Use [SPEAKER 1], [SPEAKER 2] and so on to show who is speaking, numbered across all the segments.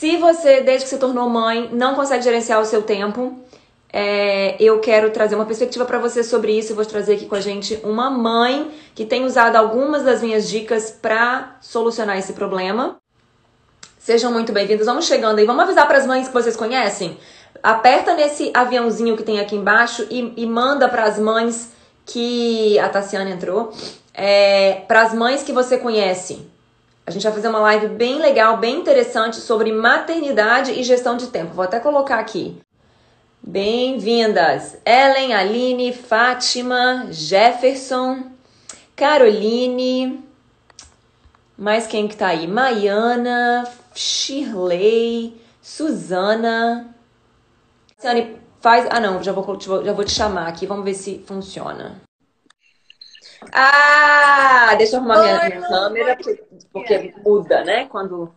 [SPEAKER 1] Se você, desde que se tornou mãe, não consegue gerenciar o seu tempo, é, eu quero trazer uma perspectiva para você sobre isso. Eu vou trazer aqui com a gente uma mãe que tem usado algumas das minhas dicas para solucionar esse problema. Sejam muito bem-vindos. Vamos chegando aí. Vamos avisar para as mães que vocês conhecem. Aperta nesse aviãozinho que tem aqui embaixo e, e manda para as mães que a Tassiana entrou. É, para as mães que você conhece. A gente vai fazer uma live bem legal, bem interessante sobre maternidade e gestão de tempo. Vou até colocar aqui. Bem-vindas! Ellen, Aline, Fátima, Jefferson, Caroline, mais quem que tá aí? Maiana, Shirley, Suzana. Ciane, faz. Ah, não, já vou, já vou te chamar aqui, vamos ver se funciona. Ah, deixa eu arrumar minha, minha câmera, porque, muda, né? Quando,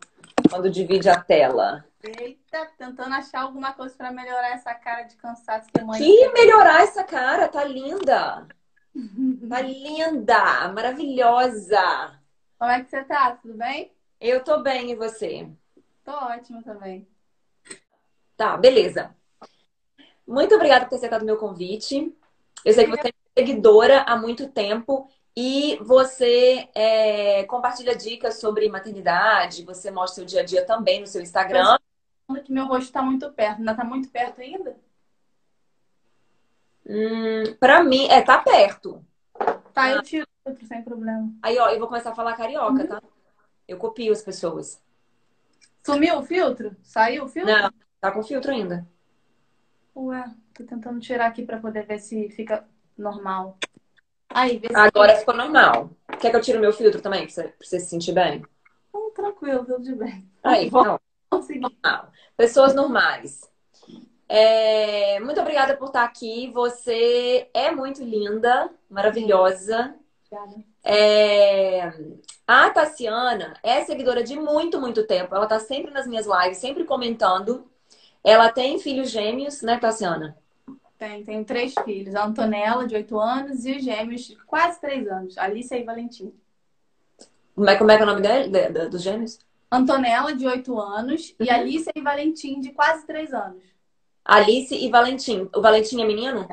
[SPEAKER 1] quando divide a tela.
[SPEAKER 2] Eita, tentando achar alguma coisa para melhorar essa cara de cansaço que mãe.
[SPEAKER 1] Que melhorar essa cara? Tá linda! tá linda! Maravilhosa!
[SPEAKER 2] Como é que você tá? Tudo bem?
[SPEAKER 1] Eu tô bem, e você?
[SPEAKER 2] Tô ótima também.
[SPEAKER 1] Tá, beleza. Muito obrigada por ter aceitado o meu convite. Eu sei que você seguidora há muito tempo e você é, compartilha dicas sobre maternidade, você mostra o dia a dia também no seu Instagram
[SPEAKER 2] que meu rosto está muito perto. Ainda está muito perto ainda?
[SPEAKER 1] Hum, pra mim, é, tá perto.
[SPEAKER 2] Tá, eu tiro outro sem problema.
[SPEAKER 1] Aí, ó, eu vou começar a falar carioca, uhum. tá? Eu copio as pessoas.
[SPEAKER 2] Sumiu o filtro? Saiu o filtro?
[SPEAKER 1] Não, tá com filtro ainda.
[SPEAKER 2] Ué, tô tentando tirar aqui pra poder ver se fica normal. Aí,
[SPEAKER 1] Agora ficou normal. Quer que eu tire o meu filtro também, pra você, pra você se sentir bem?
[SPEAKER 2] Hum, tranquilo, tudo de bem.
[SPEAKER 1] Aí, não. Normal. Pessoas normais. É, muito obrigada por estar aqui. Você é muito linda, maravilhosa. É, a Tassiana é seguidora de muito, muito tempo. Ela tá sempre nas minhas lives, sempre comentando. Ela tem filhos gêmeos, né, Tassiana?
[SPEAKER 2] Tem, tenho três filhos. A Antonella, de 8 anos, e os gêmeos, de quase 3 anos. Alice e Valentim.
[SPEAKER 1] Como é, como é, que é o nome dele, dos gêmeos?
[SPEAKER 2] Antonella, de 8 anos, uhum. e Alice e Valentim, de quase 3 anos.
[SPEAKER 1] Alice e Valentim. O Valentim é menino?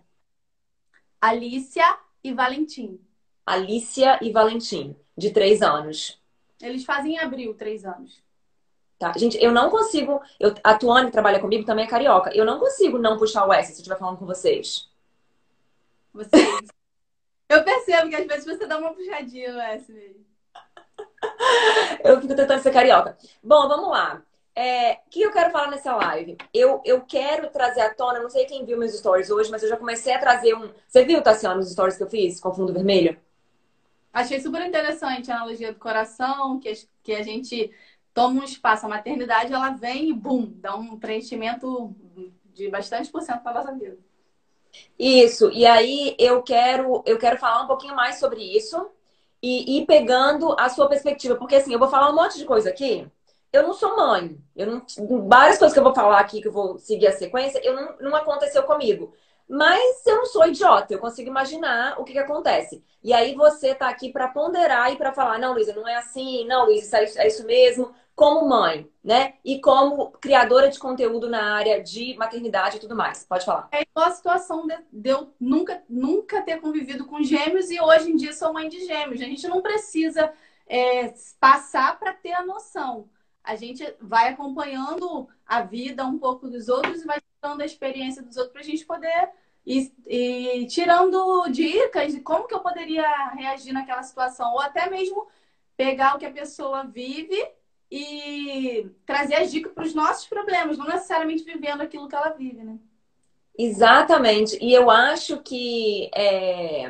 [SPEAKER 2] Alicia e Valentim.
[SPEAKER 1] Alicia e Valentim, de 3 anos.
[SPEAKER 2] Eles fazem em abril 3 anos.
[SPEAKER 1] Tá. Gente, eu não consigo. Eu, a Tuane, que trabalha comigo, também é carioca. Eu não consigo não puxar o S se eu estiver falando com vocês.
[SPEAKER 2] Vocês. eu percebo que às vezes você dá uma puxadinha no S mesmo.
[SPEAKER 1] eu fico tentando ser carioca. Bom, vamos lá. É, o que eu quero falar nessa live? Eu, eu quero trazer à tona, não sei quem viu meus stories hoje, mas eu já comecei a trazer um. Você viu, Tassiano, os stories que eu fiz com fundo vermelho?
[SPEAKER 2] Achei super interessante a analogia do coração, que, que a gente toma um espaço, a maternidade ela vem e bum, dá um preenchimento de bastante por cento para nossa vida.
[SPEAKER 1] Isso, e aí eu quero, eu quero falar um pouquinho mais sobre isso e ir pegando a sua perspectiva. Porque assim, eu vou falar um monte de coisa aqui. Eu não sou mãe. Eu não, várias coisas que eu vou falar aqui, que eu vou seguir a sequência, eu não, não aconteceu comigo. Mas eu não sou idiota, eu consigo imaginar o que, que acontece. E aí você tá aqui para ponderar e para falar, não, Luísa, não é assim, não, Luísa, é, é isso mesmo, como mãe, né? E como criadora de conteúdo na área de maternidade e tudo mais. Pode falar.
[SPEAKER 2] É igual a situação de, de eu nunca, nunca ter convivido com gêmeos e hoje em dia sou mãe de gêmeos. A gente não precisa é, passar para ter a noção. A gente vai acompanhando a vida um pouco dos outros e vai dando a experiência dos outros para a gente poder e, e tirando dicas de como que eu poderia reagir naquela situação, ou até mesmo pegar o que a pessoa vive e trazer as dicas para os nossos problemas, não necessariamente vivendo aquilo que ela vive, né?
[SPEAKER 1] Exatamente. E eu acho que é...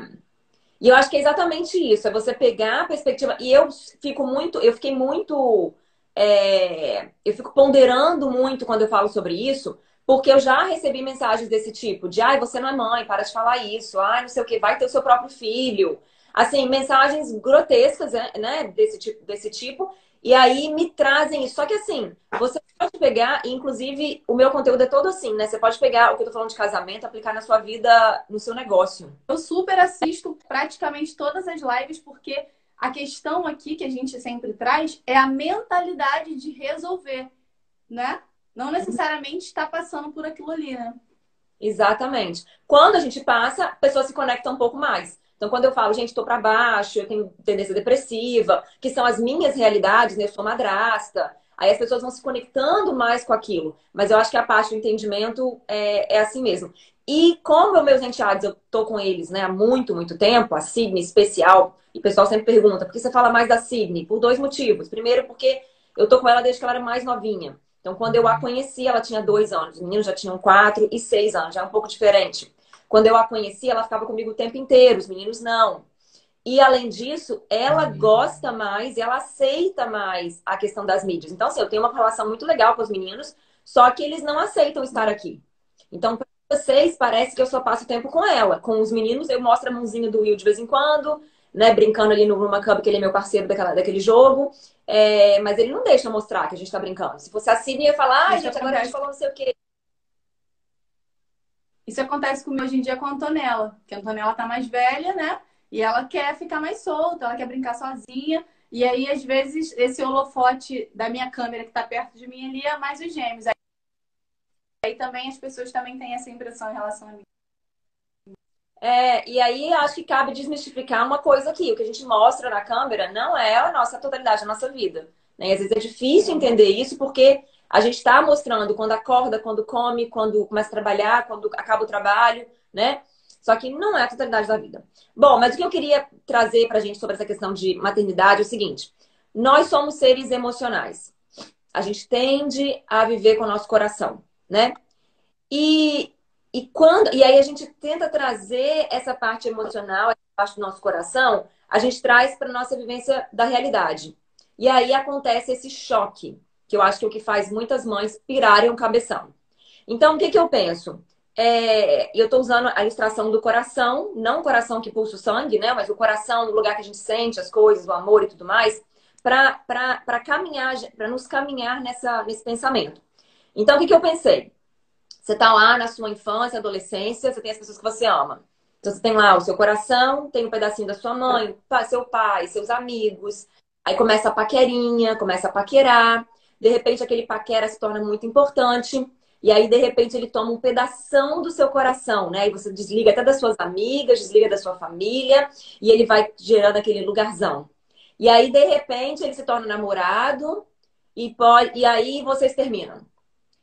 [SPEAKER 1] e eu acho que é exatamente isso, é você pegar a perspectiva. E eu fico muito, eu fiquei muito, é... eu fico ponderando muito quando eu falo sobre isso, porque eu já recebi mensagens desse tipo, de ai, você não é mãe, para de falar isso, ai, não sei o que, vai ter o seu próprio filho. Assim, mensagens grotescas, né, né, desse tipo, desse tipo. E aí me trazem isso. Só que assim, você pode pegar, inclusive, o meu conteúdo é todo assim, né? Você pode pegar o que eu tô falando de casamento, aplicar na sua vida, no seu negócio.
[SPEAKER 2] Eu super assisto praticamente todas as lives, porque a questão aqui que a gente sempre traz é a mentalidade de resolver. né? Não necessariamente está passando por aquilo ali, né?
[SPEAKER 1] Exatamente. Quando a gente passa, a pessoa se conecta um pouco mais. Então, quando eu falo, gente, estou para baixo, eu tenho tendência depressiva, que são as minhas realidades, né? Eu sou madrasta. Aí as pessoas vão se conectando mais com aquilo. Mas eu acho que a parte do entendimento é, é assim mesmo. E como meus enteados, eu tô com eles né, há muito, muito tempo, a Sidney especial, e o pessoal sempre pergunta, por que você fala mais da Sidney? Por dois motivos. Primeiro, porque eu tô com ela desde que ela era mais novinha. Então, quando eu a conheci, ela tinha dois anos. Os meninos já tinham quatro e seis anos, já é um pouco diferente. Quando eu a conheci, ela ficava comigo o tempo inteiro, os meninos não. E além disso, ela gosta mais e ela aceita mais a questão das mídias. Então, assim, eu tenho uma relação muito legal com os meninos, só que eles não aceitam estar aqui. Então, para vocês, parece que eu só passo tempo com ela. Com os meninos, eu mostro a mãozinha do Will de vez em quando, né? Brincando ali no Ruma Cup, que ele é meu parceiro daquela, daquele jogo. É, mas ele não deixa mostrar que a gente tá brincando. Se fosse assim, ia falar, ah, gente, agora a gente falou não sei o quê.
[SPEAKER 2] Isso acontece comigo hoje em dia com a Antonella, que a Antonella tá mais velha, né? E ela quer ficar mais solta, ela quer brincar sozinha. E aí, às vezes, esse holofote da minha câmera que tá perto de mim ali é mais os gêmeos. Aí, aí também as pessoas também têm essa impressão em relação a mim.
[SPEAKER 1] É, e aí acho que cabe desmistificar uma coisa aqui. O que a gente mostra na câmera não é a nossa totalidade, a nossa vida. Né? Às vezes é difícil entender isso porque a gente está mostrando quando acorda, quando come, quando começa a trabalhar, quando acaba o trabalho, né? Só que não é a totalidade da vida. Bom, mas o que eu queria trazer para a gente sobre essa questão de maternidade é o seguinte: nós somos seres emocionais. A gente tende a viver com o nosso coração, né? E, e quando e aí a gente tenta trazer essa parte emocional, essa parte do nosso coração, a gente traz para nossa vivência da realidade. E aí acontece esse choque, que eu acho que é o que faz muitas mães pirarem o cabeção. Então, o que, que eu penso? É, eu estou usando a ilustração do coração, não o coração que pulsa o sangue, né? Mas o coração, o lugar que a gente sente as coisas, o amor e tudo mais, para caminhar, para nos caminhar nessa, nesse pensamento. Então, o que, que eu pensei? Você está lá na sua infância, adolescência, você tem as pessoas que você ama. Então, você tem lá o seu coração, tem um pedacinho da sua mãe, seu pai, seus amigos. Aí começa a paquerinha, começa a paquerar. De repente, aquele paquera se torna muito importante. E aí, de repente, ele toma um pedação do seu coração, né? E você desliga até das suas amigas, desliga da sua família, e ele vai gerando aquele lugarzão. E aí, de repente, ele se torna namorado, e, pode... e aí vocês terminam.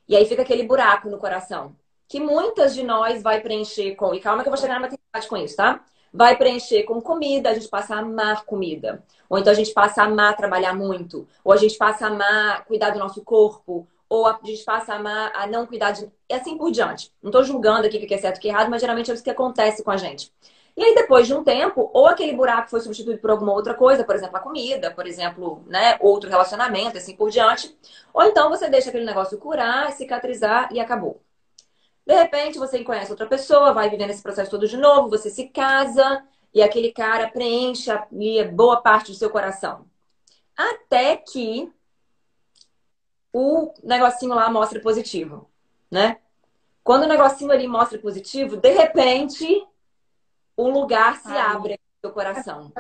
[SPEAKER 1] E aí fica aquele buraco no coração. Que muitas de nós vai preencher com. E calma que eu vou chegar na maternidade com isso, tá? Vai preencher com comida, a gente passa a amar comida. Ou então a gente passa a amar trabalhar muito. Ou a gente passa a amar cuidar do nosso corpo. Ou a gente passa a amar a não cuidar de. E assim por diante. Não estou julgando aqui o que é certo e o que é errado, mas geralmente é isso que acontece com a gente. E aí, depois de um tempo, ou aquele buraco foi substituído por alguma outra coisa, por exemplo, a comida, por exemplo, né, outro relacionamento, assim por diante. Ou então você deixa aquele negócio curar, cicatrizar e acabou. De repente, você conhece outra pessoa, vai vivendo esse processo todo de novo, você se casa e aquele cara preenche a boa parte do seu coração. Até que o negocinho lá mostra positivo, né? Quando o negocinho ali mostra positivo, de repente um lugar se Ai. abre no seu coração.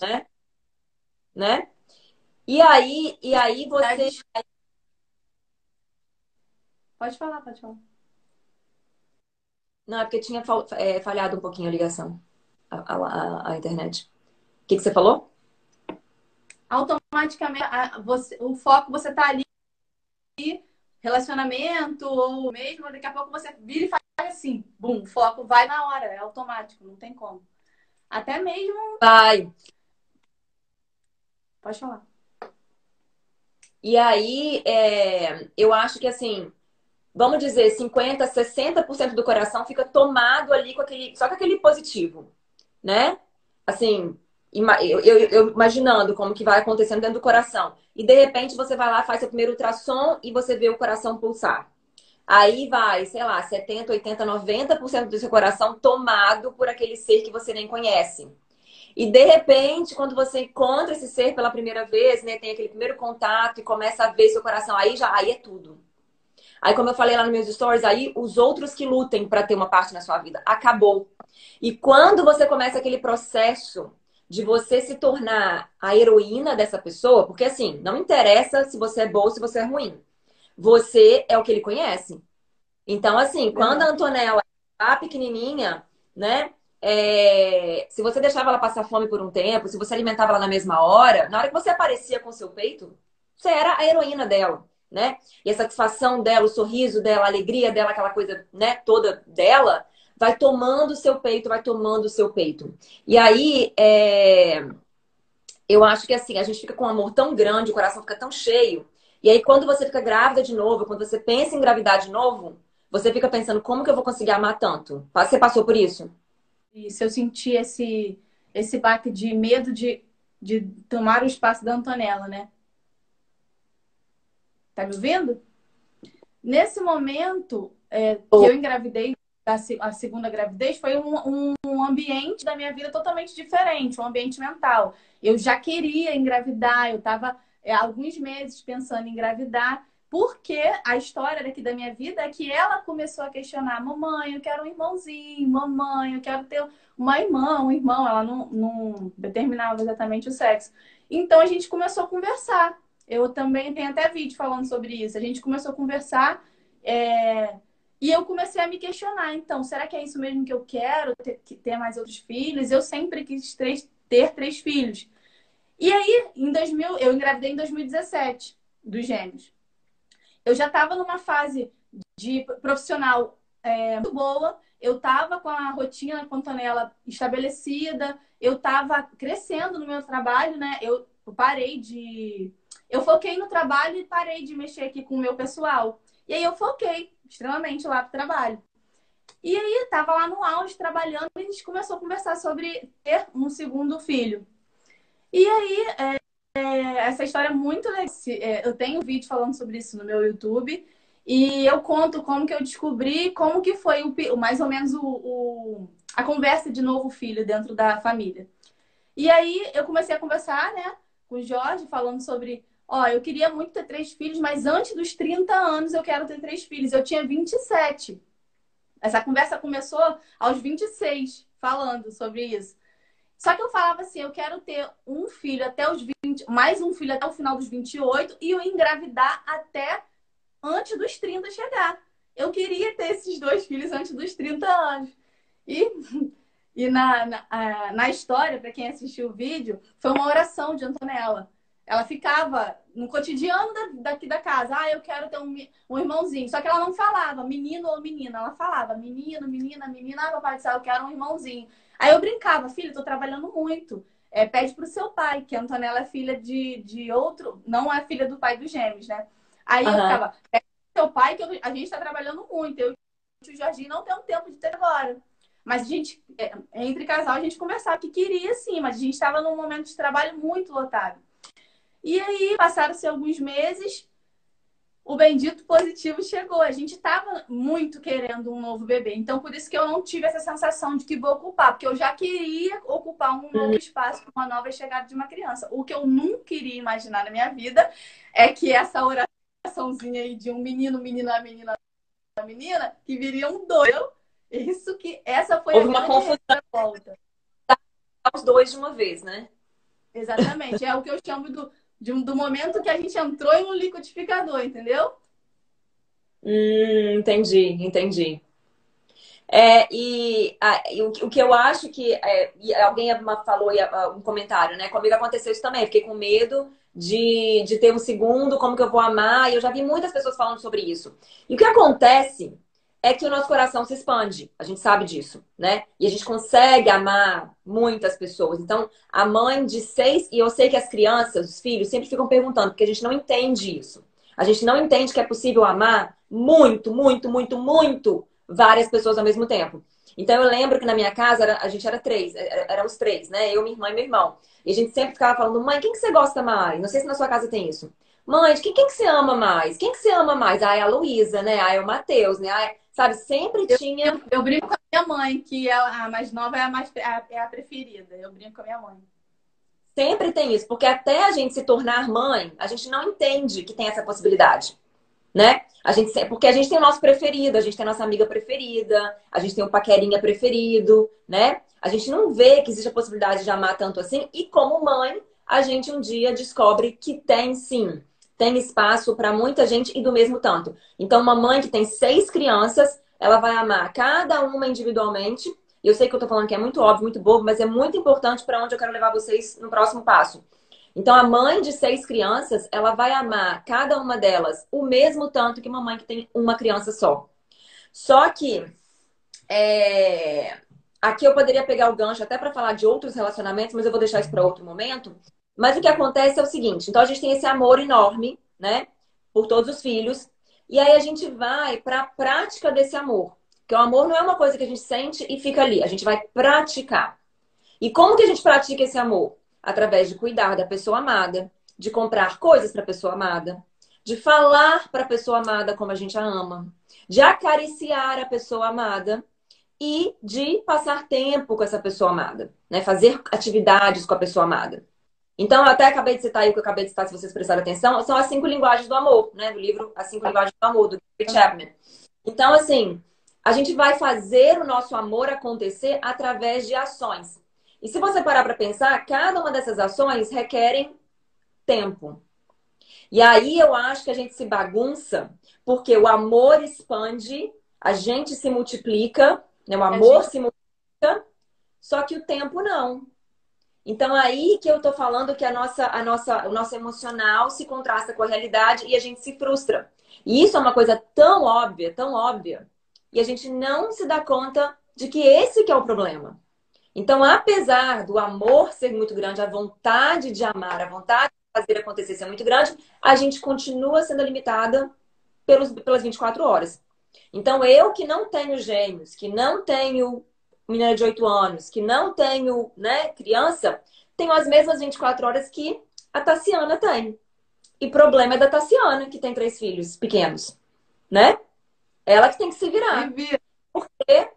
[SPEAKER 1] Né? Né? E aí, e aí você.
[SPEAKER 2] Pode falar, pode falar.
[SPEAKER 1] Não, é porque tinha é, falhado um pouquinho a ligação, a, a, a internet. O que, que você falou?
[SPEAKER 2] Automaticamente, a, você, o foco, você tá ali, relacionamento, ou mesmo daqui a pouco você vira e faz assim, bum, o foco vai na hora, é automático, não tem como. Até mesmo.
[SPEAKER 1] Vai.
[SPEAKER 2] Pode falar.
[SPEAKER 1] E aí, é, eu acho que assim, vamos dizer, 50, 60% do coração fica tomado ali com aquele, só com aquele positivo, né? Assim, eu, eu, eu, imaginando como que vai acontecendo dentro do coração. E de repente você vai lá, faz seu primeiro ultrassom e você vê o coração pulsar. Aí vai, sei lá, 70, 80, 90% do seu coração tomado por aquele ser que você nem conhece. E de repente, quando você encontra esse ser pela primeira vez, né, tem aquele primeiro contato e começa a ver seu coração, aí já aí é tudo. Aí, como eu falei lá nos meus stories, aí os outros que lutem para ter uma parte na sua vida, acabou. E quando você começa aquele processo de você se tornar a heroína dessa pessoa, porque assim, não interessa se você é boa ou se você é ruim. Você é o que ele conhece. Então, assim, quando a Antonella tá pequenininha, né? É... se você deixava ela passar fome por um tempo, se você alimentava ela na mesma hora, na hora que você aparecia com seu peito, você era a heroína dela, né? E a satisfação dela, o sorriso dela, a alegria dela, aquela coisa, né, toda dela, vai tomando o seu peito, vai tomando o seu peito. E aí, é... eu acho que assim, a gente fica com um amor tão grande, o coração fica tão cheio. E aí, quando você fica grávida de novo, quando você pensa em engravidar de novo, você fica pensando, como que eu vou conseguir amar tanto? Você passou por isso?
[SPEAKER 2] Isso, eu senti esse, esse baque de medo de, de tomar o espaço da Antonella, né? Tá me ouvindo? Nesse momento é, que eu engravidei, a, segunda gravidez foi um, um, ambiente da minha vida totalmente diferente, um ambiente mental. Eu já queria engravidar, eu estava é, alguns meses pensando em engravidar, porque a história daqui da minha vida é que ela começou a questionar: mamãe, eu quero um irmãozinho, mamãe, eu quero ter uma irmã, um irmão. Ela não, não determinava exatamente o sexo. Então a gente começou a conversar. Eu também tenho até vídeo falando sobre isso. A gente começou a conversar. É e eu comecei a me questionar, então, será que é isso mesmo que eu quero? Ter, ter mais outros filhos? Eu sempre quis três, ter três filhos. E aí, em 2000, eu engravidei em 2017 dos gêmeos. Eu já estava numa fase de profissional é, muito boa. Eu estava com a rotina a Antonella estabelecida. Eu estava crescendo no meu trabalho, né? Eu parei de... Eu foquei no trabalho e parei de mexer aqui com o meu pessoal. E aí eu foquei extremamente lá pro trabalho. E aí, tava lá no auge trabalhando e a gente começou a conversar sobre ter um segundo filho. E aí, é, é, essa história é muito legal. É, eu tenho um vídeo falando sobre isso no meu YouTube. E eu conto como que eu descobri, como que foi o, mais ou menos o, o, a conversa de novo filho dentro da família. E aí eu comecei a conversar, né, com o Jorge, falando sobre Ó, eu queria muito ter três filhos, mas antes dos 30 anos eu quero ter três filhos. Eu tinha 27. Essa conversa começou aos 26, falando sobre isso. Só que eu falava assim, eu quero ter um filho até os 20, mais um filho até o final dos 28 e eu engravidar até antes dos 30 chegar. Eu queria ter esses dois filhos antes dos 30 anos. E, e na, na, na história, para quem assistiu o vídeo, foi uma oração de Antonella. Ela ficava no cotidiano da, daqui da casa. Ah, eu quero ter um, um irmãozinho. Só que ela não falava menino ou menina. Ela falava menino, menina, menina. Ah, papai do céu, eu quero um irmãozinho. Aí eu brincava, filho, tô trabalhando muito. É, pede pro seu pai, que a Antonella é filha de, de outro, não é filha do pai dos gêmeos, né? Aí uhum. eu ficava, pede pro seu pai, que eu, a gente tá trabalhando muito. Eu e o Jorginho não tem um tempo de ter agora. Mas a gente, é, entre casal, a gente conversava que queria sim, mas a gente estava num momento de trabalho muito lotado. E aí, passaram-se alguns meses, o bendito positivo chegou. A gente estava muito querendo um novo bebê. Então, por isso que eu não tive essa sensação de que vou ocupar, porque eu já queria ocupar um novo espaço com uma nova chegada de uma criança. O que eu nunca queria imaginar na minha vida é que essa oraçãozinha aí de um menino, menina, menina, menina, que viriam dois. Isso que essa foi
[SPEAKER 1] Houve a uma confusão. Volta. Os dois de uma vez, né?
[SPEAKER 2] Exatamente. É o que eu chamo do de, do momento que a gente entrou em um liquidificador, entendeu?
[SPEAKER 1] Hum, entendi, entendi. É, e, a, o, o, que eu acho que é, alguém falou um comentário, né? Comigo aconteceu isso também. Fiquei com medo de, de ter um segundo, como que eu vou amar? E eu já vi muitas pessoas falando sobre isso. E o que acontece é que o nosso coração se expande. A gente sabe disso, né? E a gente consegue amar muitas pessoas. Então, a mãe de seis, e eu sei que as crianças, os filhos, sempre ficam perguntando, porque a gente não entende isso. A gente não entende que é possível amar muito, muito, muito, muito várias pessoas ao mesmo tempo. Então, eu lembro que na minha casa a gente era três, eram os três, né? Eu, minha irmã e meu irmão. E a gente sempre ficava falando, mãe, quem que você gosta mais? Não sei se na sua casa tem isso. Mãe, quem, quem que você ama mais? Quem que você ama mais? Ah, é a Luísa, né? Ah, é o Matheus, né? Ah, é... Sabe, sempre
[SPEAKER 2] eu,
[SPEAKER 1] tinha.
[SPEAKER 2] Eu, eu, brinco com a minha mãe, que a, a mais nova é a, mais, a, é a preferida. Eu brinco com a minha mãe.
[SPEAKER 1] Sempre tem isso, porque até a gente se tornar mãe, a gente não entende que tem essa possibilidade. né? A gente, porque a gente tem o nosso preferido, a gente tem a nossa amiga preferida, a gente tem o paquerinha preferido, né? A gente não vê que existe a possibilidade de amar tanto assim. E como mãe, a gente um dia descobre que tem sim, tem espaço para muita gente e do mesmo tanto. Então, uma mãe que tem seis crianças, ela vai amar cada uma individualmente. Eu sei que eu tô falando que é muito óbvio, muito bobo, mas é muito importante para onde eu quero levar vocês no próximo passo. Então, a mãe de seis crianças, ela vai amar cada uma delas o mesmo tanto que uma mãe que tem uma criança só. Só que é... aqui eu poderia pegar o gancho até para falar de outros relacionamentos, mas eu vou deixar isso para outro momento. Mas o que acontece é o seguinte: então a gente tem esse amor enorme, né, por todos os filhos, e aí a gente vai para a prática desse amor. Que o amor não é uma coisa que a gente sente e fica ali, a gente vai praticar. E como que a gente pratica esse amor? através de cuidar da pessoa amada, de comprar coisas para a pessoa amada, de falar para a pessoa amada como a gente a ama, de acariciar a pessoa amada e de passar tempo com essa pessoa amada, né? Fazer atividades com a pessoa amada. Então, eu até acabei de citar aí o que eu acabei de citar, se vocês prestarem atenção, são as cinco linguagens do amor, né? Do livro As Cinco Linguagens do Amor, do Gary Chapman. Então, assim, a gente vai fazer o nosso amor acontecer através de ações. E se você parar para pensar, cada uma dessas ações requerem tempo. E aí eu acho que a gente se bagunça, porque o amor expande, a gente se multiplica, né? o amor gente... se multiplica, só que o tempo não. Então aí que eu tô falando que a nossa, a nossa, o nosso emocional se contrasta com a realidade e a gente se frustra. E isso é uma coisa tão óbvia, tão óbvia, e a gente não se dá conta de que esse que é o problema. Então, apesar do amor ser muito grande, a vontade de amar, a vontade de fazer acontecer ser muito grande, a gente continua sendo limitada pelos, pelas 24 horas. Então, eu que não tenho gêmeos, que não tenho menina de 8 anos, que não tenho né, criança, tenho as mesmas 24 horas que a Tassiana tem. E problema é da Tassiana, que tem três filhos pequenos, né? Ela que tem que se virar. Porque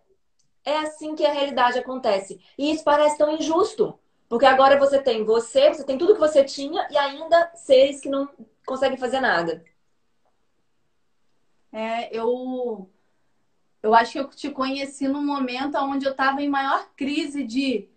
[SPEAKER 1] é assim que a realidade acontece. E isso parece tão injusto. Porque agora você tem você, você tem tudo que você tinha e ainda seres que não conseguem fazer nada.
[SPEAKER 2] É, eu eu acho que eu te conheci num momento onde eu estava em maior crise de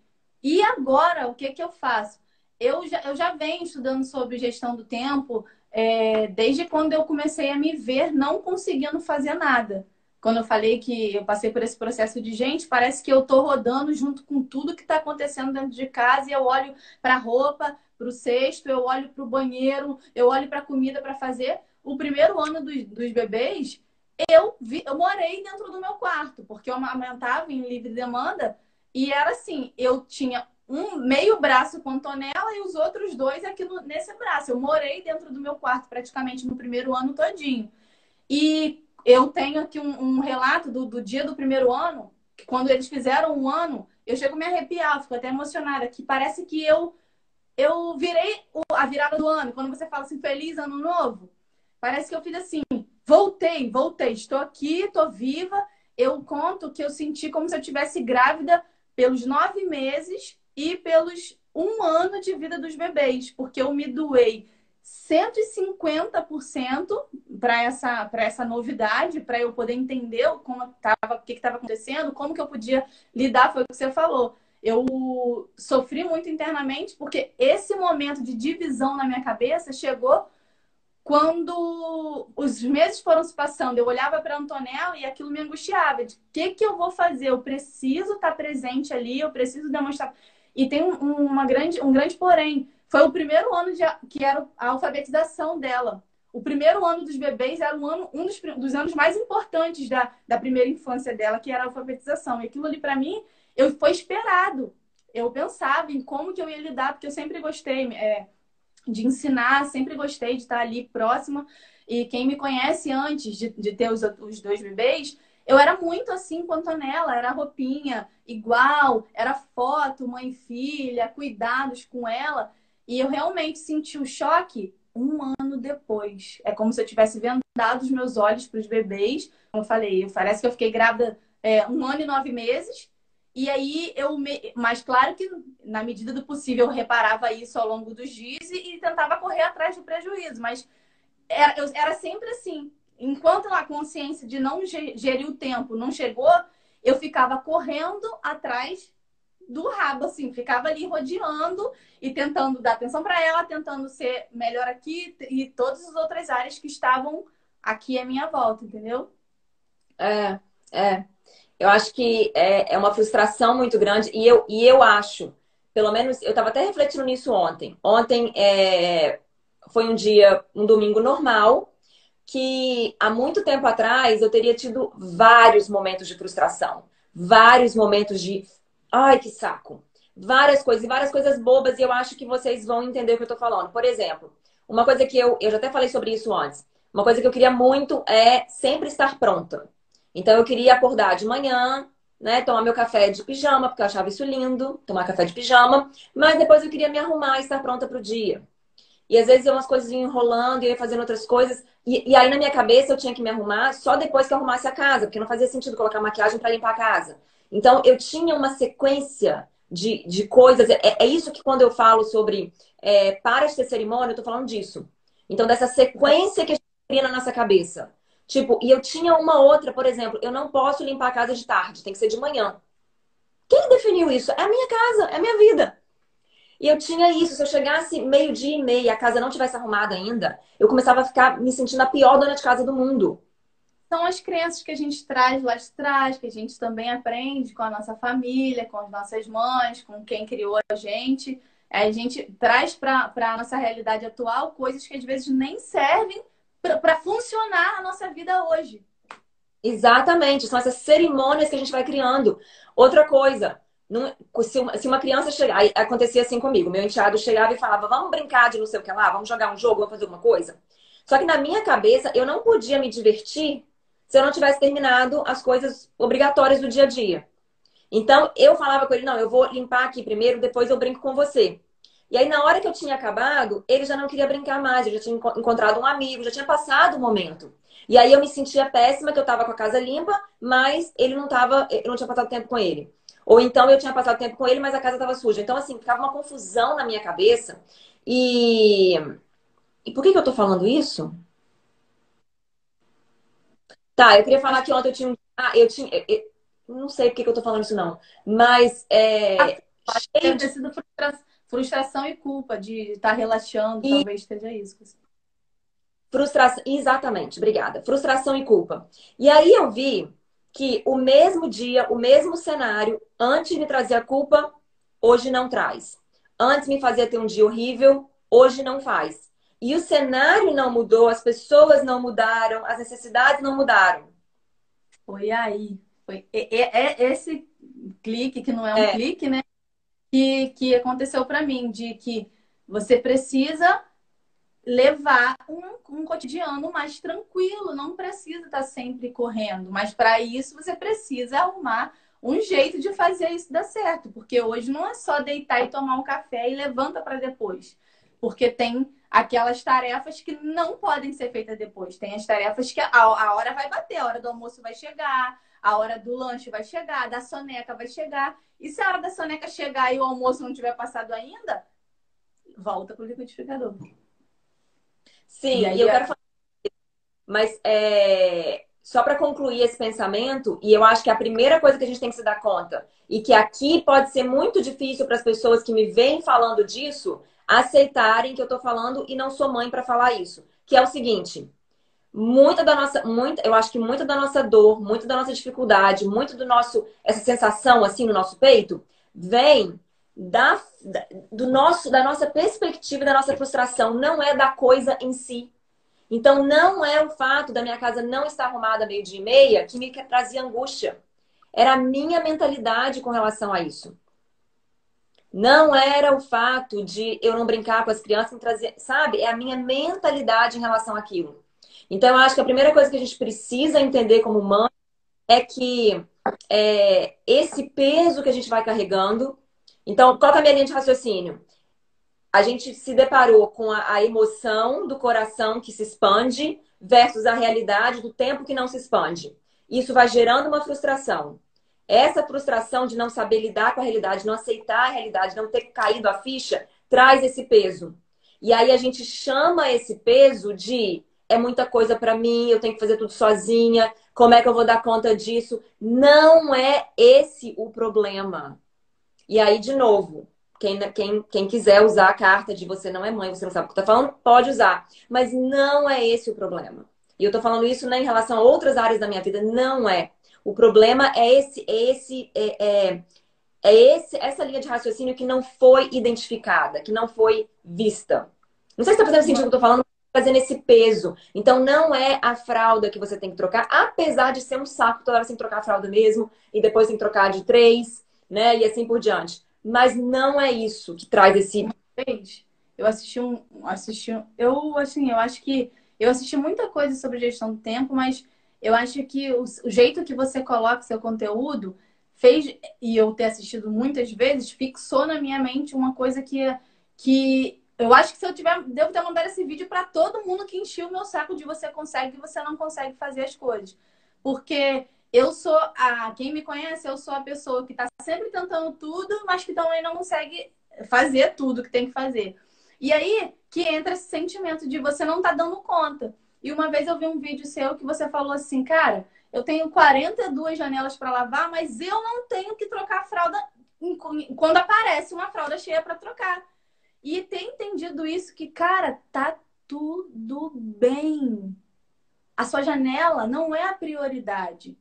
[SPEAKER 2] e agora o que que eu faço? Eu já, eu já venho estudando sobre gestão do tempo é, desde quando eu comecei a me ver não conseguindo fazer nada quando eu falei que eu passei por esse processo de gente, parece que eu tô rodando junto com tudo que está acontecendo dentro de casa e eu olho para a roupa, para o cesto, eu olho para o banheiro, eu olho para a comida para fazer. O primeiro ano dos, dos bebês, eu, vi, eu morei dentro do meu quarto, porque eu amamentava em livre demanda e era assim, eu tinha um meio braço com tonela e os outros dois aqui no, nesse braço. Eu morei dentro do meu quarto praticamente no primeiro ano todinho. E eu tenho aqui um, um relato do, do, dia do primeiro ano, que quando eles fizeram um ano, eu chego a me arrepiar, fico até emocionada, que parece que eu eu virei a virada do ano. Quando você fala assim, feliz ano novo, parece que eu fiz assim, voltei, voltei, estou aqui, estou viva. Eu conto que eu senti como se eu tivesse grávida pelos nove meses e pelos um ano de vida dos bebês, porque eu me doei 150% para essa, para essa novidade, para eu poder entender como tava, o que estava acontecendo, como que eu podia lidar, foi o que você falou. Eu sofri muito internamente porque esse momento de divisão na minha cabeça chegou quando os meses foram se passando. Eu olhava para Antonella e aquilo me angustiava. De que, que eu vou fazer? Eu preciso estar presente ali, eu preciso demonstrar. E tem um, uma grande, um grande porém foi o primeiro ano de, que era a alfabetização dela. O primeiro ano dos bebês era um, ano, um dos, dos anos mais importantes da, da primeira infância dela, que era a alfabetização. E aquilo ali, para mim, eu, foi esperado. Eu pensava em como que eu ia lidar, porque eu sempre gostei é, de ensinar, sempre gostei de estar ali próxima. E quem me conhece antes de, de ter os, os dois bebês, eu era muito assim quanto a nela, era roupinha igual, era foto, mãe e filha, cuidados com ela. E eu realmente senti o choque um ano depois. É como se eu tivesse vendado os meus olhos para os bebês. Como eu falei, parece que eu fiquei grávida é, um ano e nove meses. E aí eu me... Mas claro que na medida do possível eu reparava isso ao longo dos dias e, e tentava correr atrás do prejuízo. Mas era, eu, era sempre assim. enquanto a consciência de não gerir o tempo não chegou, eu ficava correndo atrás do rabo, assim, ficava ali rodeando e tentando dar atenção para ela, tentando ser melhor aqui e todas as outras áreas que estavam aqui à minha volta, entendeu?
[SPEAKER 1] É, é. Eu acho que é, é uma frustração muito grande e eu, e eu acho, pelo menos, eu estava até refletindo nisso ontem. Ontem é, foi um dia, um domingo normal, que há muito tempo atrás eu teria tido vários momentos de frustração, vários momentos de ai que saco, várias coisas, e várias coisas bobas, e eu acho que vocês vão entender o que eu tô falando. Por exemplo, uma coisa que eu, eu já até falei sobre isso antes, uma coisa que eu queria muito é sempre estar pronta. Então eu queria acordar de manhã, né, tomar meu café de pijama, porque eu achava isso lindo, tomar café de pijama, mas depois eu queria me arrumar e estar pronta para o dia. E às vezes eu umas coisas enrolando e ia fazendo outras coisas. E, e, aí na minha cabeça eu tinha que me arrumar só depois que eu arrumasse a casa, porque não fazia sentido colocar maquiagem para limpar a casa. Então eu tinha uma sequência de, de coisas. É, é isso que quando eu falo sobre é, para de ter cerimônia, eu tô falando disso. Então, dessa sequência que a gente cria na nossa cabeça. Tipo, e eu tinha uma outra, por exemplo, eu não posso limpar a casa de tarde, tem que ser de manhã. Quem definiu isso? É a minha casa, é a minha vida. E eu tinha isso, se eu chegasse meio-dia e meia e a casa não tivesse arrumada ainda, eu começava a ficar me sentindo a pior dona de casa do mundo.
[SPEAKER 2] São as crenças que a gente traz lá de trás, que a gente também aprende com a nossa família, com as nossas mães, com quem criou a gente. A gente traz para a nossa realidade atual coisas que às vezes nem servem para funcionar a nossa vida hoje.
[SPEAKER 1] Exatamente, são essas cerimônias que a gente vai criando. Outra coisa, não, se, uma, se uma criança chegar, acontecia assim comigo, meu enteado chegava e falava, vamos brincar de não sei o que lá, vamos jogar um jogo, vamos fazer alguma coisa. Só que na minha cabeça, eu não podia me divertir se eu não tivesse terminado as coisas obrigatórias do dia a dia. Então, eu falava com ele, não, eu vou limpar aqui primeiro, depois eu brinco com você. E aí, na hora que eu tinha acabado, ele já não queria brincar mais, eu já tinha encontrado um amigo, já tinha passado o momento. E aí eu me sentia péssima que eu tava com a casa limpa, mas ele não tava, eu não tinha passado tempo com ele. Ou então eu tinha passado tempo com ele, mas a casa estava suja. Então, assim, ficava uma confusão na minha cabeça. E. E por que, que eu tô falando isso? Tá, eu queria falar que ontem eu tinha um. Ah, eu tinha. Eu, eu... não sei por que, que eu tô falando isso, não. Mas. É...
[SPEAKER 2] Deve ter sido frustração e culpa de estar tá relaxando, e... talvez esteja isso.
[SPEAKER 1] Frustração, exatamente, obrigada. Frustração e culpa. E aí eu vi que o mesmo dia, o mesmo cenário, antes me trazia culpa, hoje não traz. Antes me fazia ter um dia horrível, hoje não faz. E o cenário não mudou, as pessoas não mudaram, as necessidades não mudaram.
[SPEAKER 2] Foi aí. Foi é, é esse clique, que não é um é. clique, né? Que, que aconteceu para mim, de que você precisa levar um, um cotidiano mais tranquilo, não precisa estar sempre correndo, mas para isso você precisa arrumar um jeito de fazer isso dar certo, porque hoje não é só deitar e tomar um café e levanta para depois, porque tem aquelas tarefas que não podem ser feitas depois, tem as tarefas que a, a hora vai bater, a hora do almoço vai chegar, a hora do lanche vai chegar, da soneca vai chegar, e se a hora da soneca chegar e o almoço não tiver passado ainda, volta para o liquidificador.
[SPEAKER 1] Sim, e, e eu quero falar. Mas é, só para concluir esse pensamento, e eu acho que a primeira coisa que a gente tem que se dar conta, e que aqui pode ser muito difícil para as pessoas que me vêm falando disso, aceitarem que eu estou falando e não sou mãe para falar isso, que é o seguinte: muita da nossa, muita, eu acho que muita da nossa dor, muita da nossa dificuldade, muito do nosso essa sensação assim no nosso peito vem da, do nosso, da nossa perspectiva, da nossa frustração, não é da coisa em si. Então, não é o fato da minha casa não estar arrumada meio-dia e meia que me trazia angústia. Era a minha mentalidade com relação a isso. Não era o fato de eu não brincar com as crianças, trazer, sabe? É a minha mentalidade em relação àquilo. Então, eu acho que a primeira coisa que a gente precisa entender como mãe é que é, esse peso que a gente vai carregando então, qual é a minha linha de raciocínio? A gente se deparou com a, a emoção do coração que se expande versus a realidade do tempo que não se expande. Isso vai gerando uma frustração. Essa frustração de não saber lidar com a realidade, não aceitar a realidade, não ter caído a ficha, traz esse peso. E aí a gente chama esse peso de é muita coisa para mim, eu tenho que fazer tudo sozinha, como é que eu vou dar conta disso? Não é esse o problema. E aí, de novo, quem, quem, quem quiser usar a carta de você não é mãe, você não sabe o que tá falando, pode usar. Mas não é esse o problema. E eu tô falando isso né, em relação a outras áreas da minha vida. Não é. O problema é esse, é esse, é, é, é esse, essa linha de raciocínio que não foi identificada, que não foi vista. Não sei se tá fazendo sentido o que eu tô falando, fazendo esse peso. Então, não é a fralda que você tem que trocar, apesar de ser um saco, toda hora que trocar a fralda mesmo, e depois que trocar de três, né? E assim por diante. Mas não é isso que traz esse.
[SPEAKER 2] Gente, eu assisti um. Assisti um, eu, assim, eu acho que. Eu assisti muita coisa sobre gestão do tempo, mas eu acho que o, o jeito que você coloca seu conteúdo fez, e eu ter assistido muitas vezes, fixou na minha mente uma coisa que, que eu acho que se eu tiver, devo ter mandado esse vídeo para todo mundo que encheu o meu saco de você consegue e você não consegue fazer as coisas. Porque eu sou a. Quem me conhece, eu sou a pessoa que está sempre tentando tudo, mas que também não consegue fazer tudo que tem que fazer. E aí que entra esse sentimento de você não tá dando conta. E uma vez eu vi um vídeo seu que você falou assim, cara, eu tenho 42 janelas para lavar, mas eu não tenho que trocar a fralda quando aparece uma fralda cheia para trocar. E ter entendido isso que, cara, tá tudo bem. A sua janela não é a prioridade.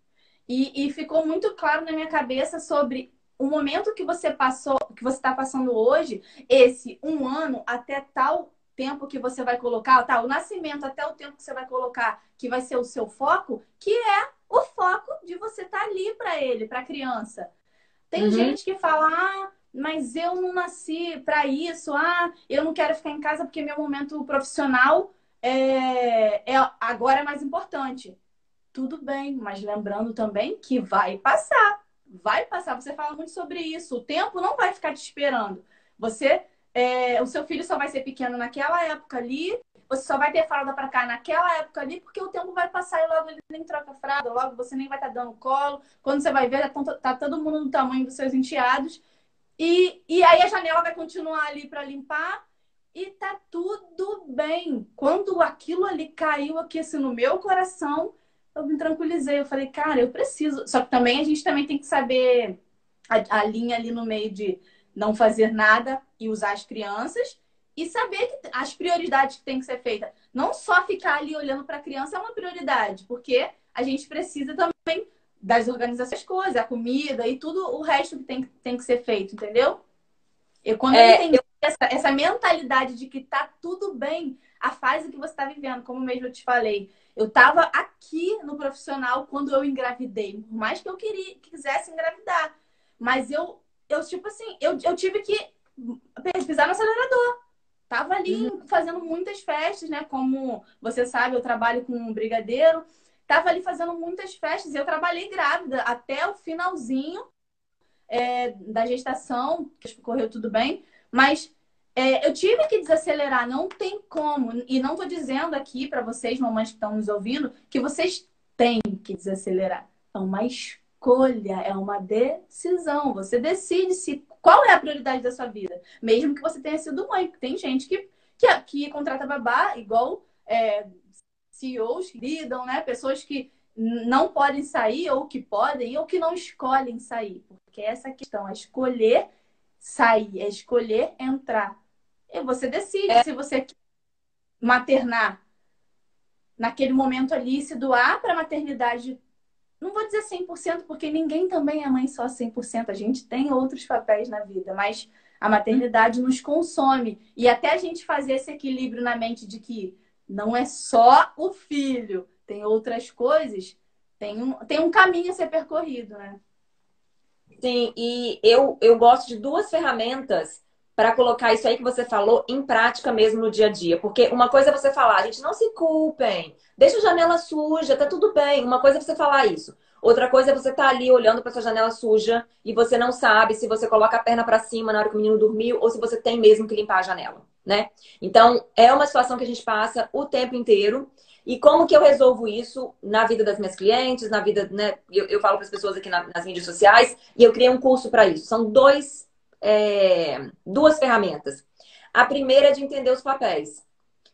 [SPEAKER 2] E, e ficou muito claro na minha cabeça sobre o momento que você passou, que você está passando hoje, esse um ano até tal tempo que você vai colocar, tá? O nascimento até o tempo que você vai colocar, que vai ser o seu foco, que é o foco de você estar tá ali para ele, para a criança. Tem uhum. gente que fala, ah, mas eu não nasci para isso, ah, eu não quero ficar em casa porque meu momento profissional é, é agora é mais importante tudo bem, mas lembrando também que vai passar. Vai passar. Você fala muito sobre isso. O tempo não vai ficar te esperando. Você, é, o seu filho só vai ser pequeno naquela época ali. Você só vai ter fralda para cá naquela época ali, porque o tempo vai passar e logo ele nem troca fralda, logo você nem vai estar tá dando colo. Quando você vai ver, tá, tá todo mundo no tamanho dos seus enteados. E, e aí a janela vai continuar ali para limpar e tá tudo bem. Quando aquilo ali caiu aqui assim no meu coração, eu me tranquilizei. Eu falei, cara, eu preciso. Só que também a gente também tem que saber a, a linha ali no meio de não fazer nada e usar as crianças e saber que as prioridades que tem que ser feita. Não só ficar ali olhando para a criança é uma prioridade, porque a gente precisa também das organizações, coisas, a comida e tudo o resto que tem, tem que ser feito, entendeu? Eu quando é, eu entendi essa, essa mentalidade de que tá tudo bem a fase que você está vivendo, como mesmo eu te falei, eu estava aqui no profissional quando eu engravidei, por mais que eu queria, quisesse engravidar. Mas eu, eu tipo assim, eu, eu tive que pisar no acelerador. Tava ali uhum. fazendo muitas festas, né? Como você sabe, eu trabalho com um brigadeiro. Tava ali fazendo muitas festas. Eu trabalhei grávida até o finalzinho é, da gestação, que correu tudo bem. Mas é, eu tive que desacelerar, não tem como. E não estou dizendo aqui para vocês, mamães que estão nos ouvindo, que vocês têm que desacelerar. É uma escolha, é uma decisão. Você decide se qual é a prioridade da sua vida. Mesmo que você tenha sido mãe. Tem gente que, que, que contrata babá, igual é, CEOs que lidam, né? Pessoas que não podem sair, ou que podem, ou que não escolhem sair. Porque essa questão é escolher sair, é escolher entrar. E você decide é. se você quer maternar naquele momento ali, se doar para a maternidade. Não vou dizer 100%, porque ninguém também é mãe só 100%. A gente tem outros papéis na vida, mas a maternidade nos consome. E até a gente fazer esse equilíbrio na mente de que não é só o filho, tem outras coisas, tem um, tem um caminho a ser percorrido, né?
[SPEAKER 1] Sim, e eu, eu gosto de duas ferramentas para colocar isso aí que você falou em prática mesmo no dia a dia. Porque uma coisa é você falar, gente, não se culpem, deixa a janela suja, tá tudo bem. Uma coisa é você falar isso. Outra coisa é você estar tá ali olhando para sua janela suja e você não sabe se você coloca a perna para cima na hora que o menino dormiu ou se você tem mesmo que limpar a janela, né? Então, é uma situação que a gente passa o tempo inteiro. E como que eu resolvo isso na vida das minhas clientes, na vida, né? Eu, eu falo para as pessoas aqui na, nas mídias sociais e eu criei um curso para isso. São dois é, duas ferramentas. A primeira é de entender os papéis.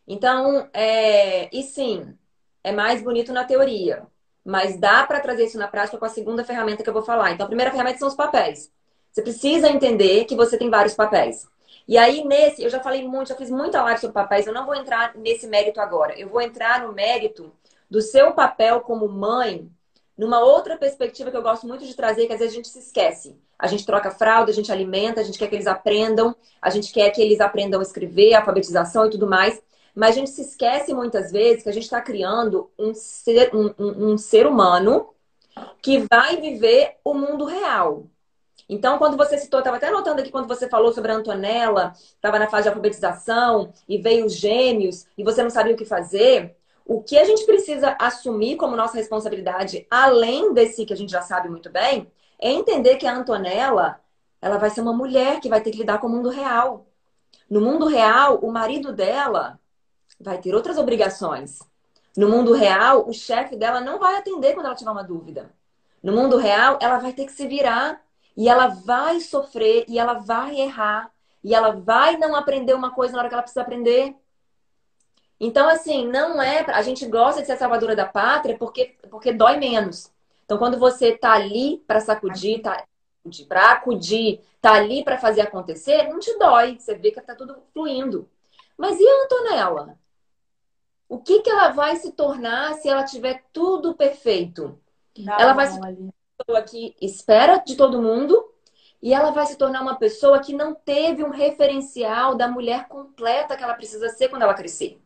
[SPEAKER 1] Então, é... e sim, é mais bonito na teoria, mas dá para trazer isso na prática com a segunda ferramenta que eu vou falar. Então, a primeira ferramenta são os papéis. Você precisa entender que você tem vários papéis. E aí, nesse, eu já falei muito, já fiz muita live sobre papéis, eu não vou entrar nesse mérito agora. Eu vou entrar no mérito do seu papel como mãe, numa outra perspectiva que eu gosto muito de trazer, que às vezes a gente se esquece. A gente troca fralda, a gente alimenta, a gente quer que eles aprendam, a gente quer que eles aprendam a escrever, a alfabetização e tudo mais. Mas a gente se esquece muitas vezes que a gente está criando um ser, um, um, um ser humano que vai viver o mundo real. Então, quando você citou, estava até anotando aqui quando você falou sobre a Antonella, estava na fase de alfabetização e veio os gêmeos e você não sabia o que fazer. O que a gente precisa assumir como nossa responsabilidade, além desse que a gente já sabe muito bem, é entender que a Antonella, ela vai ser uma mulher que vai ter que lidar com o mundo real. No mundo real, o marido dela vai ter outras obrigações. No mundo real, o chefe dela não vai atender quando ela tiver uma dúvida. No mundo real, ela vai ter que se virar e ela vai sofrer e ela vai errar e ela vai não aprender uma coisa na hora que ela precisa aprender. Então, assim, não é. A gente gosta de ser a salvadora da pátria porque, porque dói menos. Então, quando você tá ali para sacudir, tá para acudir, tá ali para fazer acontecer, não te dói. Você vê que tá tudo fluindo. Mas e a Antonella? O que, que ela vai se tornar se ela tiver tudo perfeito? Não, ela vai se pessoa que espera de todo mundo e ela vai se tornar uma pessoa que não teve um referencial da mulher completa que ela precisa ser quando ela crescer.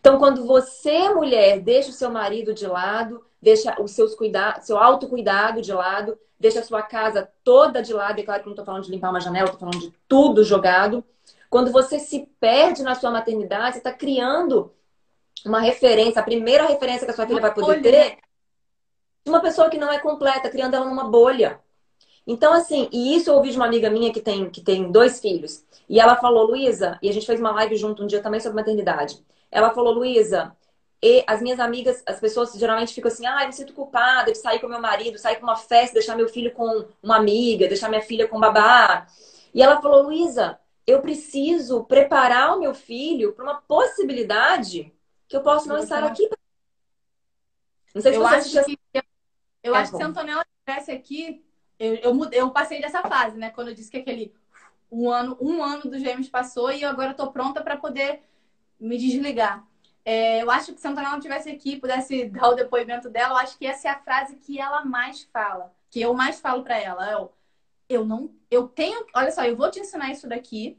[SPEAKER 1] Então, quando você, mulher, deixa o seu marido de lado, deixa os seus cuidados, seu autocuidado de lado, deixa a sua casa toda de lado, e claro que não estou falando de limpar uma janela, estou falando de tudo jogado. Quando você se perde na sua maternidade, você está criando uma referência, a primeira referência que a sua filha vai poder ter, uma pessoa que não é completa, criando ela numa bolha. Então, assim, e isso eu ouvi de uma amiga minha que tem, que tem dois filhos. E ela falou, Luísa, e a gente fez uma live junto um dia também sobre maternidade. Ela falou, Luísa, e as minhas amigas, as pessoas geralmente ficam assim, ah, eu me sinto culpada de sair com meu marido, sair com uma festa, deixar meu filho com uma amiga, deixar minha filha com babá. E ela falou, Luísa, eu preciso preparar o meu filho para uma possibilidade que eu posso não estar aqui.
[SPEAKER 2] Não sei se eu você acho que, Eu é acho bom. que se a Antonella estivesse aqui, eu, eu, eu passei dessa fase, né? Quando eu disse que aquele um ano, um ano dos gêmeos passou e eu agora estou pronta para poder me desligar. É, eu acho que se a Antonella estivesse aqui pudesse dar o depoimento dela, eu acho que essa é a frase que ela mais fala, que eu mais falo para ela. Eu, eu não, eu tenho, olha só, eu vou te ensinar isso daqui,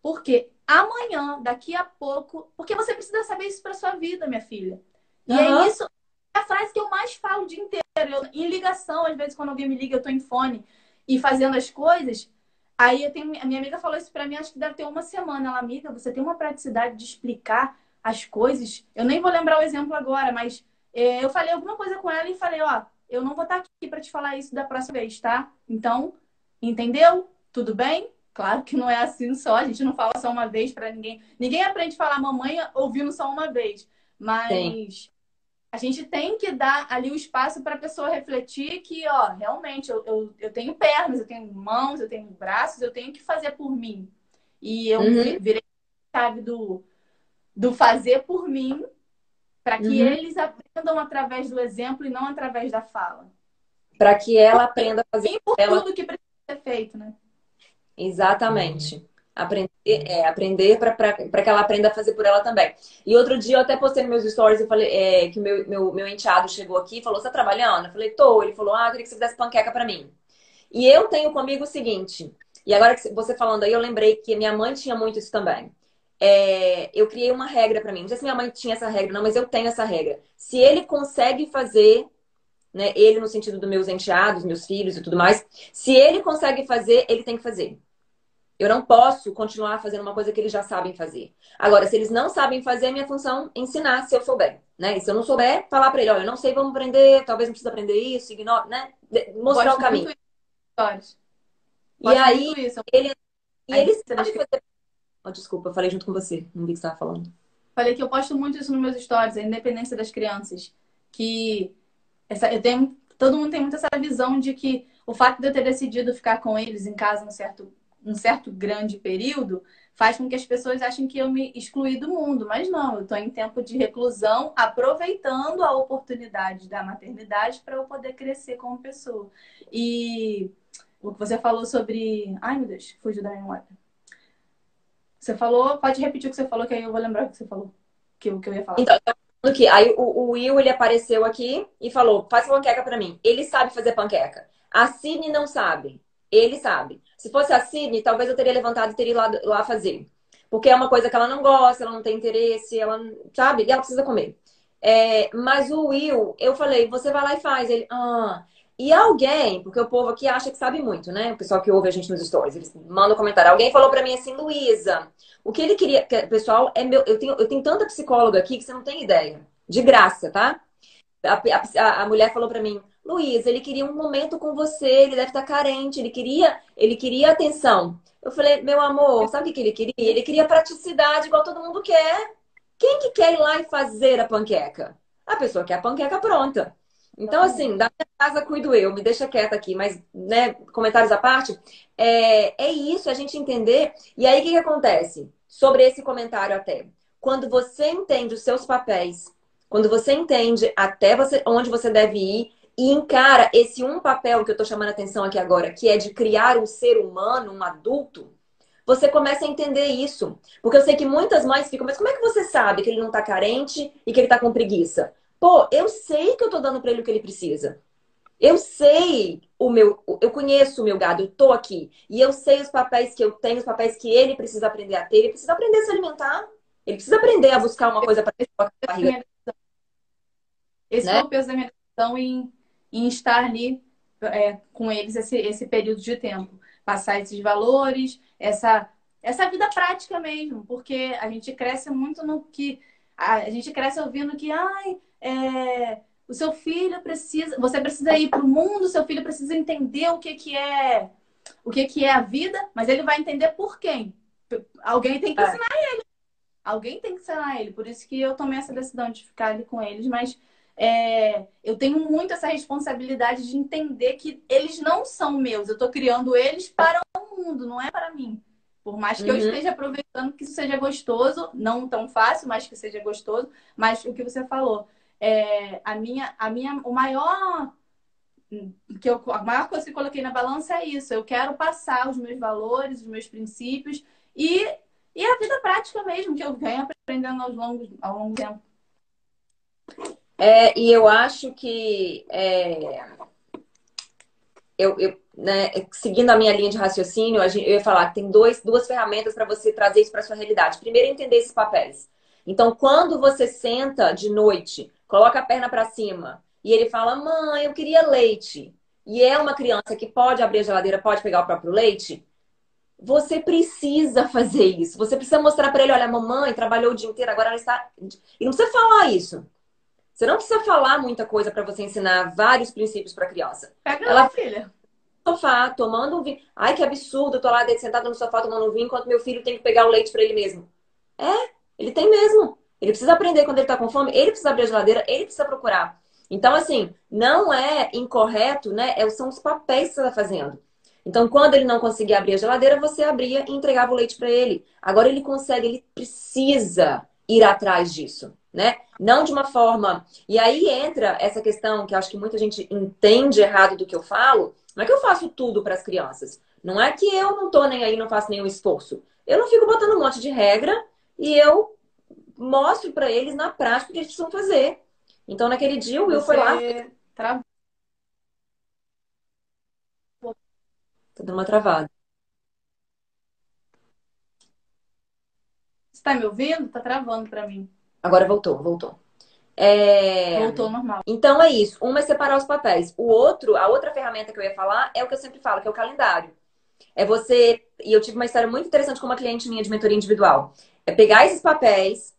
[SPEAKER 2] porque amanhã, daqui a pouco, porque você precisa saber isso para sua vida, minha filha. E uhum. é isso, é a frase que eu mais falo o dia inteiro. Eu, em ligação, às vezes quando alguém me liga, eu tô em fone e fazendo as coisas. Aí eu tenho, a minha amiga falou isso para mim, acho que deve ter uma semana. Ela, amiga, você tem uma praticidade de explicar as coisas. Eu nem vou lembrar o exemplo agora, mas é, eu falei alguma coisa com ela e falei, ó, eu não vou estar aqui para te falar isso da próxima vez, tá? Então, entendeu? Tudo bem? Claro que não é assim só, a gente não fala só uma vez para ninguém. Ninguém aprende a falar mamãe ouvindo só uma vez. Mas Sim. A gente tem que dar ali o espaço para a pessoa refletir que, ó, realmente, eu, eu, eu, tenho pernas, eu tenho mãos, eu tenho braços, eu tenho que fazer por mim. E eu uhum. virei, sabe, do, do fazer por mim para que uhum. eles aprendam através do exemplo e não através da fala.
[SPEAKER 1] Para que ela aprenda a fazer
[SPEAKER 2] por ela... tudo que precisa ser feito, né?
[SPEAKER 1] Exatamente. Aprender, é, aprender para que ela aprenda a fazer por ela também. E outro dia eu até postei nos meus stories e falei é, que meu, meu, meu enteado chegou aqui e falou: Você tá trabalhando? Eu falei: Tô. Ele falou: Ah, eu queria que você fizesse panqueca para mim. E eu tenho comigo o seguinte, e agora que você falando aí, eu lembrei que minha mãe tinha muito isso também. É, eu criei uma regra para mim. Não sei se minha mãe tinha essa regra, não, mas eu tenho essa regra. Se ele consegue fazer, né, ele no sentido dos meus enteados, meus filhos e tudo mais, se ele consegue fazer, ele tem que fazer. Eu não posso continuar fazendo uma coisa que eles já sabem fazer. Agora, se eles não sabem fazer, é minha função ensinar se eu souber, né? E se eu não souber, falar para ele, olha, eu não sei, vamos aprender, talvez não precisa aprender isso, ignora, né? Mostrar o caminho. E aí, ele, e ele sabe fazer... Oh, desculpa, eu falei junto com você, não vi o que você estava falando.
[SPEAKER 2] Falei que eu posto muito isso nos meus stories, a independência das crianças. Que essa, eu tenho, todo mundo tem muito essa visão de que o fato de eu ter decidido ficar com eles em casa um certo um certo grande período faz com que as pessoas achem que eu me excluí do mundo, mas não, eu estou em tempo de reclusão, aproveitando a oportunidade da maternidade para eu poder crescer como pessoa. E o que você falou sobre. Ai, meu Deus, fugiu da memória. Você falou, pode repetir o que você falou, que aí eu vou lembrar o que você falou, que, o que eu ia falar.
[SPEAKER 1] Então, que aí o, o, Will ele apareceu aqui e falou: faz panqueca para mim. Ele sabe fazer panqueca. A Sidney não sabe. Ele sabe. Se fosse a Sidney, talvez eu teria levantado e teria ido lá, lá fazer. Porque é uma coisa que ela não gosta, ela não tem interesse, ela sabe, e ela precisa comer. É, mas o Will, eu falei, você vai lá e faz. Ele, ah. E alguém, porque o povo aqui acha que sabe muito, né? O pessoal que ouve a gente nos stories, eles mandam comentário. Alguém falou para mim assim, Luísa, o que ele queria. Pessoal, é meu. Eu tenho, eu tenho tanta psicóloga aqui que você não tem ideia. De graça, tá? A, a, a mulher falou para mim, Luiz, ele queria um momento com você, ele deve estar carente, ele queria, ele queria atenção. Eu falei, meu amor, sabe o que ele queria? Ele queria praticidade, igual todo mundo quer. Quem que quer ir lá e fazer a panqueca? A pessoa quer a panqueca pronta. Então, assim, da minha casa cuido eu, me deixa quieta aqui, mas, né, comentários à parte, é, é isso, a gente entender. E aí, o que, que acontece? Sobre esse comentário até. Quando você entende os seus papéis, quando você entende até você, onde você deve ir, e encara esse um papel que eu estou chamando a atenção aqui agora, que é de criar um ser humano, um adulto, você começa a entender isso. Porque eu sei que muitas mães ficam, mas como é que você sabe que ele não está carente e que ele está com preguiça? Pô, eu sei que eu estou dando para ele o que ele precisa. Eu sei o meu, eu conheço o meu gado, eu tô aqui. E eu sei os papéis que eu tenho, os papéis que ele precisa aprender a ter. Ele precisa aprender a se alimentar. Ele precisa aprender a buscar uma coisa para barriga.
[SPEAKER 2] Esse né? é o peso da minha questão em em estar ali é, com eles esse, esse período de tempo. Passar esses valores, essa, essa vida prática mesmo, porque a gente cresce muito no que. A, gente cresce ouvindo que, ai, é, o seu filho precisa. Você precisa ir para o mundo, seu filho precisa entender o que, que é o que, que é a vida, mas ele vai entender por quem. Alguém tem que é. ensinar ele. Alguém tem que ensinar ele. Por isso que eu tomei essa decisão de ficar ali com eles, mas é, eu tenho muito essa responsabilidade de entender que eles não são meus. Eu estou criando eles para o mundo, não é para mim. Por mais que uhum. eu esteja aproveitando que isso seja gostoso, não tão fácil, mas que seja gostoso. Mas o que você falou, é, a minha, a minha, o maior que eu, a maior coisa que eu coloquei na balança é isso. Eu quero passar os meus valores, os meus princípios e, e a vida prática mesmo que eu venho aprendendo ao longo, ao longo do tempo.
[SPEAKER 1] É, e eu acho que é, eu, eu né, seguindo a minha linha de raciocínio, eu ia falar que tem dois, duas ferramentas para você trazer isso para sua realidade. Primeiro, entender esses papéis. Então, quando você senta de noite, coloca a perna para cima e ele fala: "Mãe, eu queria leite". E é uma criança que pode abrir a geladeira, pode pegar o próprio leite. Você precisa fazer isso. Você precisa mostrar para ele: olha, a mamãe trabalhou o dia inteiro, agora ela está. E não precisa falar isso. Você não precisa falar muita coisa para você ensinar vários princípios para a criança.
[SPEAKER 2] Pega ela, filha.
[SPEAKER 1] No sofá, tomando um vinho. Ai, que absurdo, eu tô lá sentada no sofá tomando um vinho enquanto meu filho tem que pegar o leite para ele mesmo. É, ele tem mesmo. Ele precisa aprender quando ele tá com fome, ele precisa abrir a geladeira, ele precisa procurar. Então, assim, não é incorreto, né? É, são os papéis que você está fazendo. Então, quando ele não conseguia abrir a geladeira, você abria e entregava o leite para ele. Agora ele consegue, ele precisa ir atrás disso né? Não de uma forma. E aí entra essa questão que acho que muita gente entende errado do que eu falo. Não é que eu faço tudo para as crianças. Não é que eu não tô nem aí, não faço nenhum esforço. Eu não fico botando um monte de regra e eu mostro para eles na prática o que eles precisam fazer. Então, naquele dia, o Will Você foi lá. Tra... Tá dando uma travada.
[SPEAKER 2] Você tá me ouvindo? Tá travando para mim.
[SPEAKER 1] Agora voltou, voltou. É...
[SPEAKER 2] Voltou normal.
[SPEAKER 1] Então é isso. Uma é separar os papéis. O outro, a outra ferramenta que eu ia falar é o que eu sempre falo, que é o calendário. É você. E eu tive uma história muito interessante com uma cliente minha de mentoria individual. É pegar esses papéis,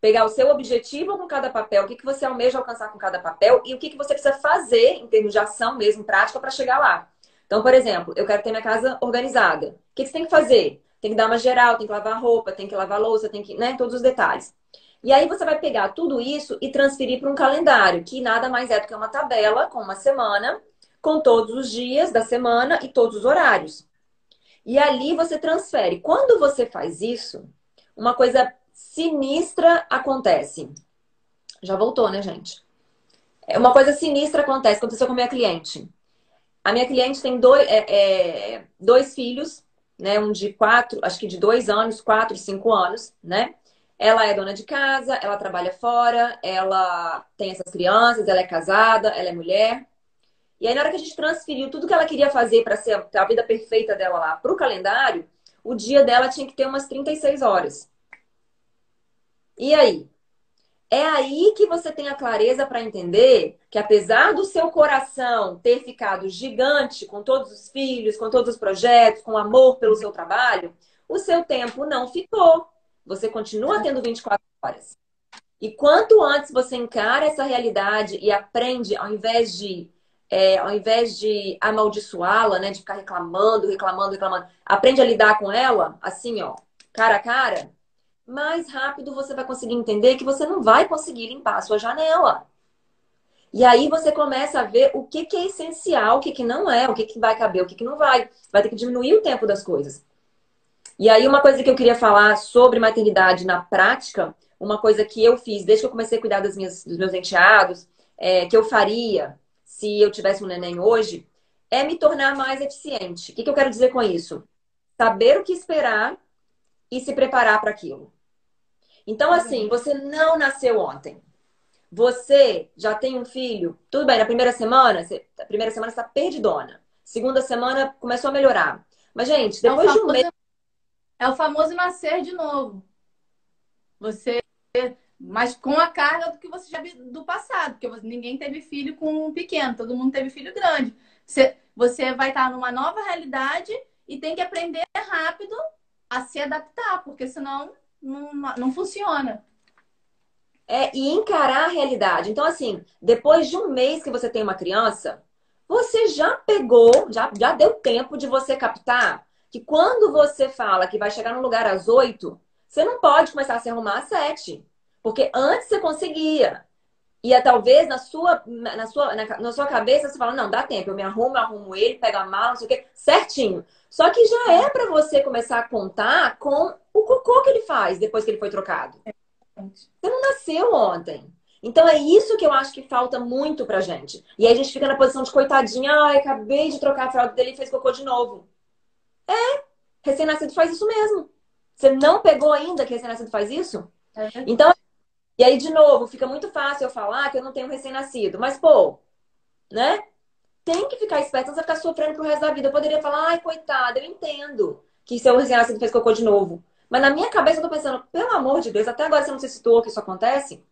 [SPEAKER 1] pegar o seu objetivo com cada papel, o que, que você almeja alcançar com cada papel e o que, que você precisa fazer em termos de ação mesmo, prática, para chegar lá. Então, por exemplo, eu quero ter minha casa organizada. O que, que você tem que fazer? Tem que dar uma geral, tem que lavar roupa, tem que lavar louça, tem que, né, todos os detalhes. E aí você vai pegar tudo isso e transferir para um calendário, que nada mais é do que uma tabela com uma semana, com todos os dias da semana e todos os horários. E ali você transfere. Quando você faz isso, uma coisa sinistra acontece. Já voltou, né, gente? É, uma coisa sinistra acontece, aconteceu com a minha cliente. A minha cliente tem dois, é, é, dois filhos, né? Um de quatro, acho que de dois anos, quatro, cinco anos, né? Ela é dona de casa, ela trabalha fora, ela tem essas crianças, ela é casada, ela é mulher. E aí, na hora que a gente transferiu tudo que ela queria fazer para ser a vida perfeita dela lá para o calendário, o dia dela tinha que ter umas 36 horas. E aí? É aí que você tem a clareza para entender que, apesar do seu coração ter ficado gigante com todos os filhos, com todos os projetos, com amor pelo seu trabalho, o seu tempo não ficou. Você continua tendo 24 horas. E quanto antes você encara essa realidade e aprende, ao invés de é, ao invés de amaldiçoá-la, né, de ficar reclamando, reclamando, reclamando, aprende a lidar com ela, assim, ó, cara a cara, mais rápido você vai conseguir entender que você não vai conseguir limpar a sua janela. E aí você começa a ver o que, que é essencial, o que, que não é, o que, que vai caber, o que, que não vai. Vai ter que diminuir o tempo das coisas. E aí, uma coisa que eu queria falar sobre maternidade na prática, uma coisa que eu fiz desde que eu comecei a cuidar das minhas, dos meus enteados, é, que eu faria, se eu tivesse um neném hoje, é me tornar mais eficiente. O que, que eu quero dizer com isso? Saber o que esperar e se preparar para aquilo. Então, assim, você não nasceu ontem. Você já tem um filho. Tudo bem, na primeira semana, você, a primeira semana está perdidona. Segunda semana começou a melhorar. Mas, gente, depois
[SPEAKER 2] de um
[SPEAKER 1] mês.
[SPEAKER 2] É o famoso nascer de novo. Você mas com a carga do que você já viu do passado, porque ninguém teve filho com um pequeno, todo mundo teve filho grande. Você, você vai estar numa nova realidade e tem que aprender rápido a se adaptar, porque senão não, não funciona.
[SPEAKER 1] É, e encarar a realidade. Então, assim, depois de um mês que você tem uma criança, você já pegou, já, já deu tempo de você captar que quando você fala que vai chegar no lugar às oito, você não pode começar a se arrumar às sete. Porque antes você conseguia. E é, talvez na sua, na, sua, na, na, sua cabeça você fala, não, dá tempo, eu me arrumo, eu arrumo ele, pego a mala, não sei o quê, certinho. Só que já é para você começar a contar com o cocô que ele faz depois que ele foi trocado. Você não nasceu ontem. Então é isso que eu acho que falta muito pra gente. E aí a gente fica na posição de coitadinha, ai, acabei de trocar a fralda dele e fez cocô de novo. É, recém-nascido faz isso mesmo. Você não pegou ainda que recém-nascido faz isso? É. Então e aí, de novo, fica muito fácil eu falar que eu não tenho recém-nascido. Mas, pô, né? Tem que ficar esperto, não vai ficar sofrendo pro resto da vida. Eu poderia falar, ai, coitada, eu entendo que seu recém-nascido fez cocô de novo. Mas na minha cabeça eu tô pensando, pelo amor de Deus, até agora você não se citou que isso acontece.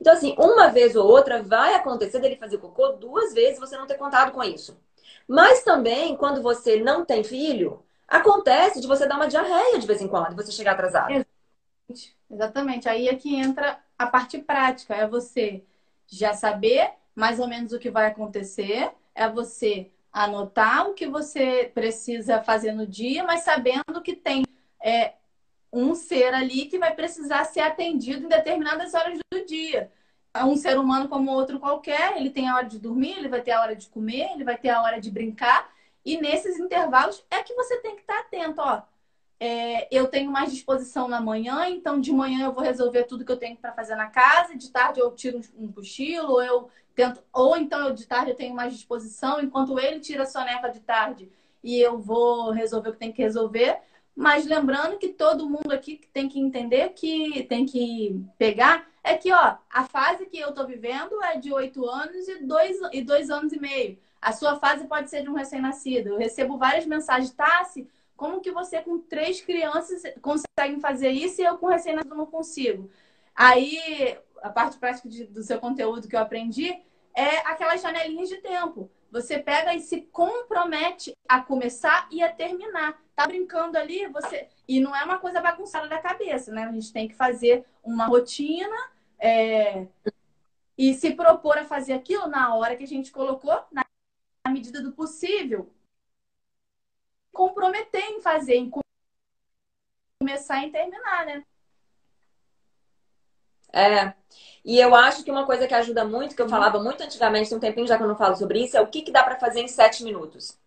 [SPEAKER 1] Então, assim, uma vez ou outra vai acontecer dele fazer cocô duas vezes você não ter contado com isso. Mas também, quando você não tem filho, acontece de você dar uma diarreia de vez em quando, você chegar atrasado.
[SPEAKER 2] Exatamente. Exatamente. Aí é que entra a parte prática é você já saber mais ou menos o que vai acontecer, é você anotar o que você precisa fazer no dia, mas sabendo que tem é, um ser ali que vai precisar ser atendido em determinadas horas do dia. Um ser humano como outro qualquer, ele tem a hora de dormir, ele vai ter a hora de comer, ele vai ter a hora de brincar, e nesses intervalos é que você tem que estar atento, ó é, eu tenho mais disposição na manhã, então de manhã eu vou resolver tudo que eu tenho para fazer na casa, de tarde eu tiro um cochilo, ou eu tento, ou então eu de tarde eu tenho mais disposição, enquanto ele tira a soneca de tarde e eu vou resolver o que tem que resolver. Mas lembrando que todo mundo aqui tem que entender que tem que pegar é que ó, a fase que eu tô vivendo é de oito anos e dois, e dois anos e meio. A sua fase pode ser de um recém-nascido. Eu recebo várias mensagens, Tassi, como que você com três crianças consegue fazer isso e eu com recém-nascido não consigo? Aí, a parte prática de, do seu conteúdo que eu aprendi é aquelas janelinhas de tempo. Você pega e se compromete a começar e a terminar. Tá brincando ali, você. E não é uma coisa bagunçada da cabeça, né? A gente tem que fazer uma rotina é... e se propor a fazer aquilo na hora que a gente colocou, na medida do possível, comprometer em fazer, em começar e terminar, né?
[SPEAKER 1] É. E eu acho que uma coisa que ajuda muito, que eu falava muito antigamente, tem um tempinho já que eu não falo sobre isso, é o que, que dá para fazer em sete minutos.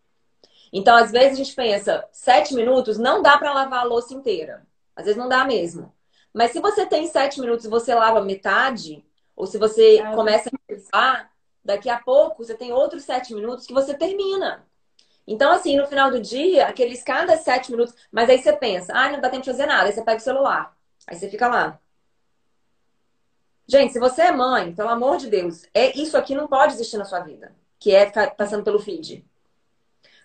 [SPEAKER 1] Então, às vezes, a gente pensa, sete minutos não dá para lavar a louça inteira. Às vezes não dá mesmo. Mas se você tem sete minutos e você lava metade, ou se você ah, começa a pensar, daqui a pouco você tem outros sete minutos que você termina. Então, assim, no final do dia, aqueles cada sete minutos, mas aí você pensa, ah, não dá tempo de fazer nada, aí você pega o celular, aí você fica lá. Gente, se você é mãe, pelo amor de Deus, é isso aqui não pode existir na sua vida, que é ficar passando pelo feed.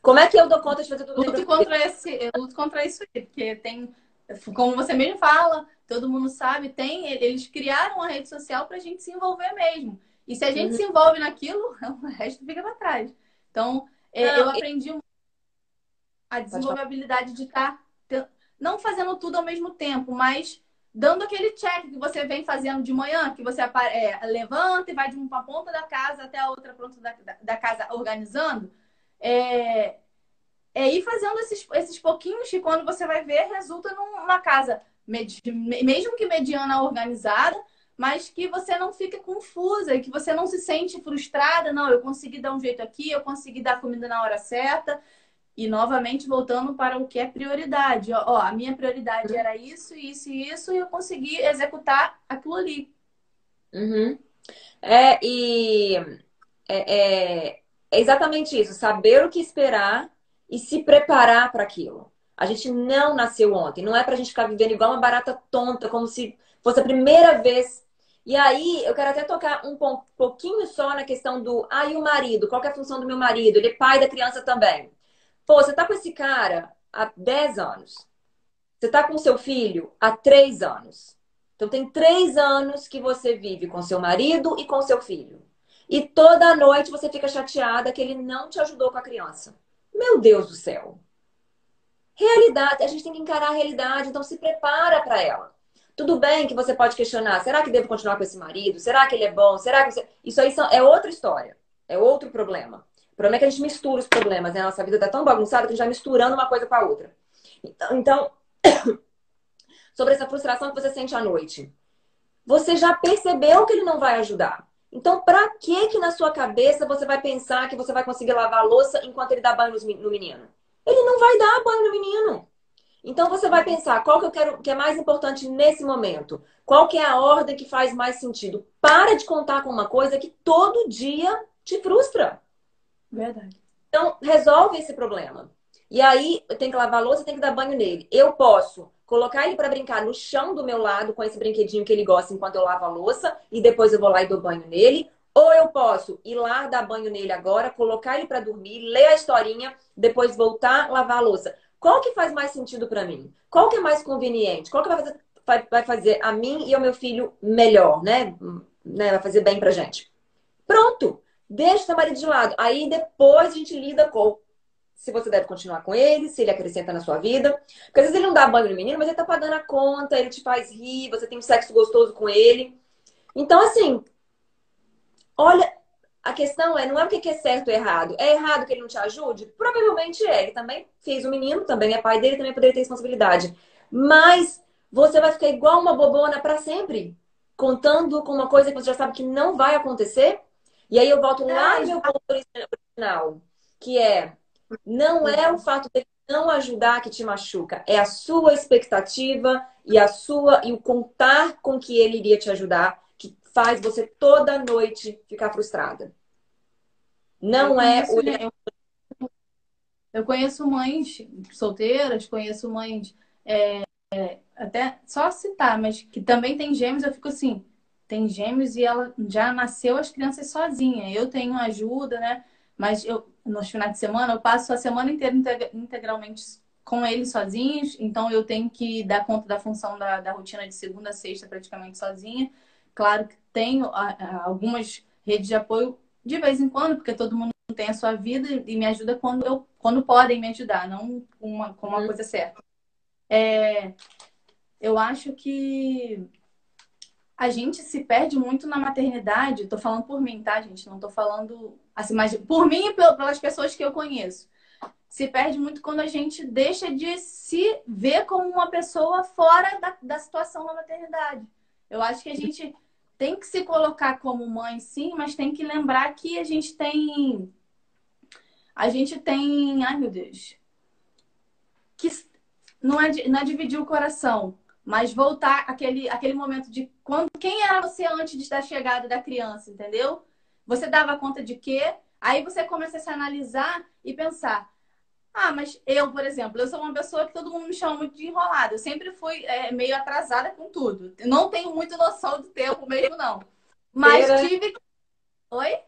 [SPEAKER 1] Como é que eu dou conta de fazer tudo
[SPEAKER 2] luto contra esse, Eu luto contra isso aí, porque tem, como você mesmo fala, todo mundo sabe, tem, eles criaram uma rede social pra gente se envolver mesmo. E se a gente uhum. se envolve naquilo, o resto fica pra trás. Então, é, não, eu aprendi a desenvolver a habilidade de estar tá, não fazendo tudo ao mesmo tempo, mas dando aquele check que você vem fazendo de manhã, que você é, levanta e vai de uma ponta da casa até a outra ponta da, da casa organizando. É, é ir fazendo esses, esses pouquinhos que quando você vai ver, resulta numa casa, mesmo que mediana organizada, mas que você não fique confusa que você não se sente frustrada. Não, eu consegui dar um jeito aqui, eu consegui dar comida na hora certa. E novamente voltando para o que é prioridade. Ó, a minha prioridade era isso, isso e isso, e eu consegui executar aquilo ali.
[SPEAKER 1] Uhum. É, e é, é, é exatamente isso, saber o que esperar e se preparar para aquilo. A gente não nasceu ontem, não é para a gente ficar vivendo igual uma barata tonta, como se fosse a primeira vez e aí, eu quero até tocar um pouquinho só na questão do. Ah, e o marido? Qual é a função do meu marido? Ele é pai da criança também. Pô, você tá com esse cara há 10 anos. Você tá com seu filho há 3 anos. Então, tem 3 anos que você vive com seu marido e com seu filho. E toda noite você fica chateada que ele não te ajudou com a criança. Meu Deus do céu. Realidade, a gente tem que encarar a realidade, então se prepara para ela. Tudo bem que você pode questionar: será que devo continuar com esse marido? Será que ele é bom? Será que você... Isso aí é outra história. É outro problema. O problema é que a gente mistura os problemas. Né? Nossa vida está tão bagunçada que a gente vai misturando uma coisa com a outra. Então, então sobre essa frustração que você sente à noite. Você já percebeu que ele não vai ajudar. Então, para que que na sua cabeça você vai pensar que você vai conseguir lavar a louça enquanto ele dá banho no menino? Ele não vai dar banho no menino. Então você vai pensar qual que eu quero que é mais importante nesse momento. Qual que é a ordem que faz mais sentido? Para de contar com uma coisa que todo dia te frustra.
[SPEAKER 2] Verdade.
[SPEAKER 1] Então, resolve esse problema. E aí, eu tenho que lavar a louça, tem que dar banho nele. Eu posso colocar ele para brincar no chão do meu lado com esse brinquedinho que ele gosta enquanto eu lavo a louça e depois eu vou lá e dou banho nele. Ou eu posso ir lá dar banho nele agora, colocar ele para dormir, ler a historinha, depois voltar lavar a louça. Qual que faz mais sentido para mim? Qual que é mais conveniente? Qual que vai fazer, vai, vai fazer a mim e ao meu filho melhor, né? né? Vai fazer bem pra gente. Pronto! Deixa o seu marido de lado. Aí depois a gente lida com se você deve continuar com ele, se ele acrescenta na sua vida. Porque às vezes ele não dá banho no menino, mas ele tá pagando a conta, ele te faz rir, você tem um sexo gostoso com ele. Então, assim, olha, a questão é, não é o que é certo ou errado. É errado que ele não te ajude? Provavelmente é. Ele também fez o menino, também é pai dele, também poderia ter responsabilidade. Mas você vai ficar igual uma bobona para sempre, contando com uma coisa que você já sabe que não vai acontecer. E aí eu volto lá no meu ponto original, que é não é o fato de não ajudar que te machuca, é a sua expectativa e a sua e o contar com que ele iria te ajudar que faz você toda noite ficar frustrada. Não é.
[SPEAKER 2] Eu conheço mães solteiras, conheço mães. É, é, até só citar, mas que também tem gêmeos, eu fico assim, tem gêmeos e ela já nasceu as crianças sozinha. Eu tenho ajuda, né? Mas eu, nos finais de semana, eu passo a semana inteira integralmente com eles sozinhos, então eu tenho que dar conta da função da, da rotina de segunda a sexta praticamente sozinha. Claro que tenho algumas redes de apoio de vez em quando, porque todo mundo tem a sua vida e me ajuda quando, eu, quando podem me ajudar, não com uma, com uma uhum. coisa certa. É, eu acho que a gente se perde muito na maternidade. Estou falando por mim, tá, gente? Não estou falando assim, mas por mim e pelas pessoas que eu conheço. Se perde muito quando a gente deixa de se ver como uma pessoa fora da, da situação da maternidade. Eu acho que a gente tem que se colocar como mãe, sim, mas tem que lembrar que a gente tem a gente tem. Ai, meu Deus. Que não é, não é dividir o coração, mas voltar aquele, aquele momento de quando, quem era você antes da chegada da criança, entendeu? Você dava conta de quê? Aí você começa a se analisar e pensar: ah, mas eu, por exemplo, eu sou uma pessoa que todo mundo me chama muito de enrolada. Eu sempre fui é, meio atrasada com tudo. não tenho muita noção do tempo mesmo, não. Mas doceira. tive. Oi?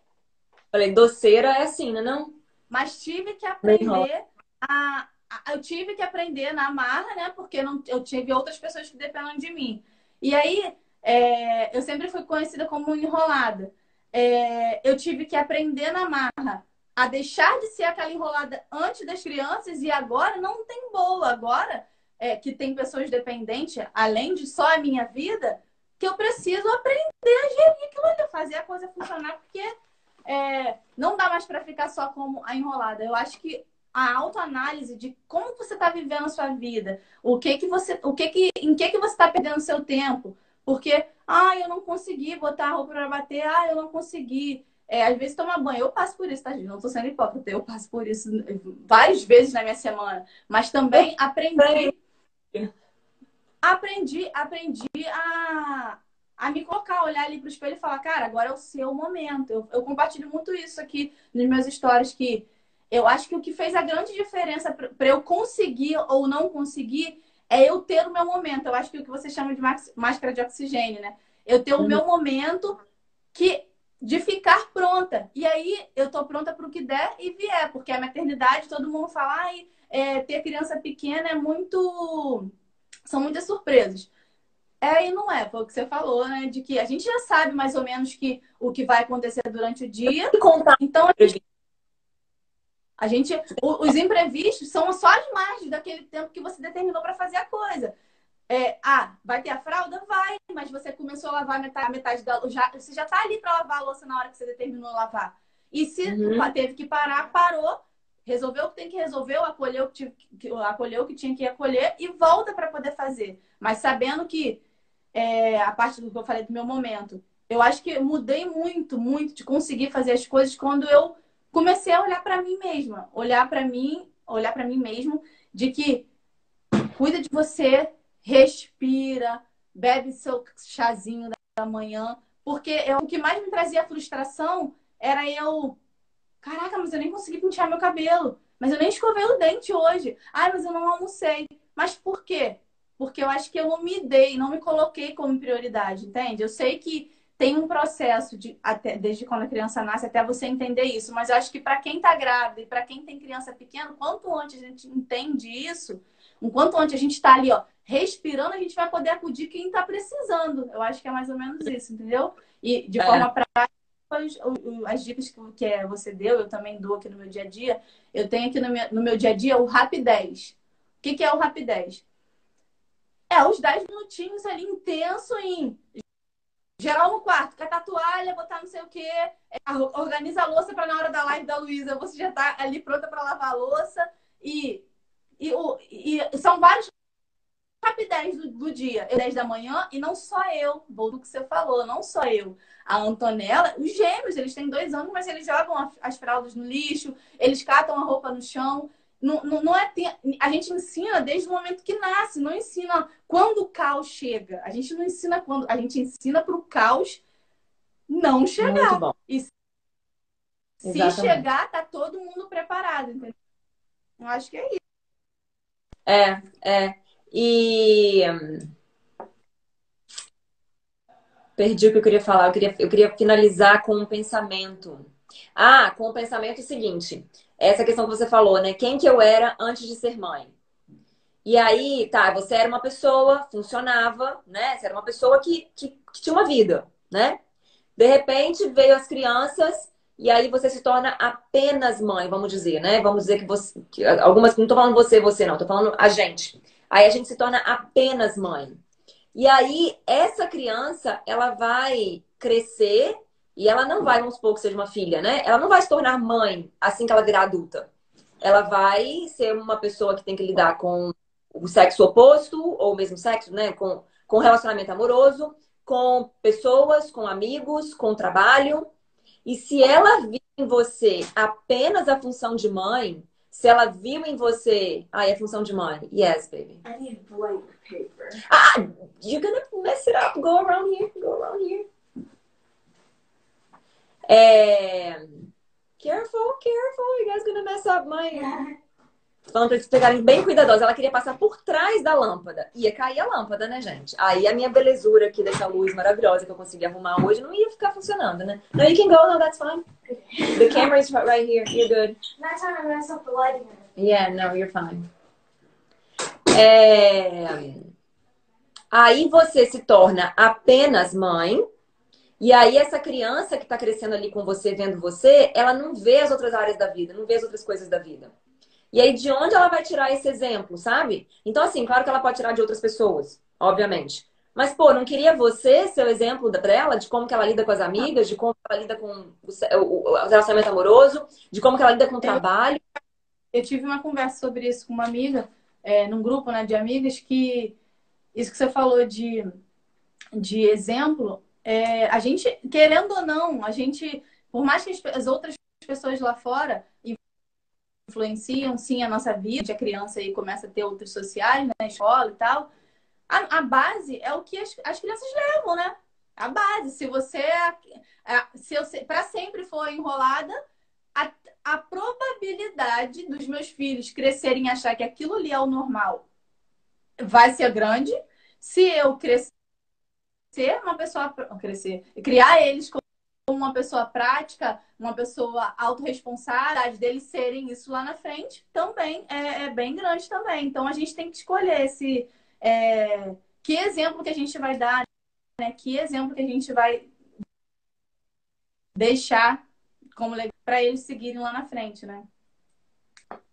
[SPEAKER 1] Falei, doceira é assim, né? Não?
[SPEAKER 2] Mas tive que aprender a, a, Eu tive que aprender na marra, né? Porque não, eu tive outras pessoas que dependem de mim. E aí, é, eu sempre fui conhecida como enrolada. É, eu tive que aprender na marra a deixar de ser aquela enrolada antes das crianças e agora não tem boa. Agora é, que tem pessoas dependentes, além de só a minha vida, que eu preciso aprender a gerir aquilo ali, fazer a coisa funcionar, porque é, não dá mais para ficar só como a enrolada. Eu acho que a autoanálise de como você está vivendo a sua vida, o que que você, o que que, em que que você está perdendo seu tempo, porque ah, eu não consegui botar a roupa para bater, ah, eu não consegui. É, às vezes tomar banho, eu passo por isso, tá? Não tô sendo hipócrita, eu passo por isso várias vezes na minha semana. Mas também aprendi. Aprendi, aprendi a, a me colocar, olhar ali pro espelho e falar, cara, agora é o seu momento. Eu, eu compartilho muito isso aqui nos meus stories, que eu acho que o que fez a grande diferença para eu conseguir ou não conseguir é eu ter o meu momento. Eu acho que o que você chama de máscara de oxigênio, né? Eu ter o uhum. meu momento que de ficar pronta. E aí eu tô pronta para o que der e vier, porque a maternidade, todo mundo fala, ai, é, ter criança pequena é muito. São muitas surpresas. É e não é, foi o que você falou, né? De que a gente já sabe mais ou menos que o que vai acontecer durante o dia. Então a gente, a gente os imprevistos são só as margens daquele tempo que você determinou para fazer a coisa. É, ah, vai ter a fralda? Vai, mas você começou a lavar metade, metade da já Você já tá ali para lavar a louça na hora que você determinou lavar. E se uhum. teve que parar, parou, resolveu o que tem que resolver, acolheu o que, acolheu o que tinha que acolher e volta para poder fazer. Mas sabendo que é, a parte do que eu falei do meu momento, eu acho que mudei muito, muito de conseguir fazer as coisas quando eu comecei a olhar para mim mesma, olhar para mim, olhar para mim mesmo, de que cuida de você, respira, bebe seu chazinho da manhã, porque eu, o que mais me trazia frustração era eu, caraca, mas eu nem consegui pentear meu cabelo, mas eu nem escovei o dente hoje. Ai, mas eu não almocei. Mas por quê? Porque eu acho que eu não me dei, não me coloquei como prioridade, entende? Eu sei que tem um processo de até desde quando a criança nasce até você entender isso, mas eu acho que para quem está grávida e para quem tem criança pequena, quanto antes a gente entende isso, enquanto antes a gente está ali, ó, respirando, a gente vai poder acudir quem está precisando. Eu acho que é mais ou menos isso, entendeu? E de é. forma prática, as dicas que é, você deu, eu também dou aqui no meu dia a dia. Eu tenho aqui no meu, no meu dia a dia o Rapidez. O que, que é o Rapidez? É os 10 minutinhos ali intenso em geral no quarto, catar toalha, botar não sei o quê, é, organiza a louça para na hora da live da Luísa você já tá ali pronta para lavar a louça e, e, e, são vários rapidez do, do dia, 10 da manhã, e não só eu, vou do que você falou, não só eu. A Antonella, os gêmeos, eles têm dois anos, mas eles jogam as fraldas no lixo, eles catam a roupa no chão. Não, não, não é a gente ensina desde o momento que nasce, não ensina quando o caos chega. A gente não ensina quando, a gente ensina para o caos não chegar. E se Exatamente. chegar, tá todo mundo preparado, entendeu? Eu acho que é isso.
[SPEAKER 1] É, é. E perdi o que eu queria falar. Eu queria, eu queria finalizar com um pensamento. Ah, com o pensamento seguinte. Essa questão que você falou, né? Quem que eu era antes de ser mãe? E aí, tá, você era uma pessoa, funcionava, né? Você era uma pessoa que, que, que tinha uma vida, né? De repente veio as crianças e aí você se torna apenas mãe, vamos dizer, né? Vamos dizer que você. Que algumas. Não tô falando você, você não, tô falando a gente. Aí a gente se torna apenas mãe. E aí, essa criança, ela vai crescer e ela não vai, vamos supor que seja uma filha, né? Ela não vai se tornar mãe assim que ela virar adulta. Ela vai ser uma pessoa que tem que lidar com o sexo oposto, ou o mesmo sexo, né? Com, com relacionamento amoroso, com pessoas, com amigos, com trabalho. E se ela viu em você apenas a função de mãe, se ela viu em você. Ah, é a função de mãe. Yes, baby.
[SPEAKER 3] I need blank paper.
[SPEAKER 1] Ah, you're gonna mess it up. Go around here. Go around here. É... Careful, careful. You guys gonna mess up my. Falando pra eles pegarem bem cuidadosos. Ela queria passar por trás da lâmpada. Ia cair a lâmpada, né, gente? Aí a minha belezura aqui dessa luz maravilhosa que eu consegui arrumar hoje não ia ficar funcionando, né? No, you can go. No, that's fine. The camera is right here. You're good.
[SPEAKER 3] Not trying to mess up the lighting.
[SPEAKER 1] Yeah, no, you're fine. É... Aí você se torna apenas mãe. E aí essa criança que está crescendo ali com você, vendo você, ela não vê as outras áreas da vida, não vê as outras coisas da vida. E aí, de onde ela vai tirar esse exemplo, sabe? Então, assim, claro que ela pode tirar de outras pessoas, obviamente. Mas, pô, não queria você ser o exemplo dela, de como que ela lida com as amigas, de como ela lida com o relacionamento amoroso, de como que ela lida com o trabalho.
[SPEAKER 2] Eu tive uma conversa sobre isso com uma amiga, é, num grupo né, de amigas, que isso que você falou de, de exemplo, é, a gente, querendo ou não, a gente, por mais que as outras pessoas lá fora influenciam sim a nossa vida, a criança aí começa a ter outros sociais né, na escola e tal. A, a base é o que as, as, crianças levam, né? A base. Se você é, se eu para sempre for enrolada, a, a probabilidade dos meus filhos crescerem e achar que aquilo ali é o normal vai ser grande. Se eu crescer uma pessoa crescer, criar eles como uma pessoa prática, uma pessoa autorresponsável, deles serem isso lá na frente, também é, é, bem grande também. Então a gente tem que escolher esse é, que exemplo que a gente vai dar, né? Que exemplo que a gente vai deixar como para eles seguirem lá na frente, né?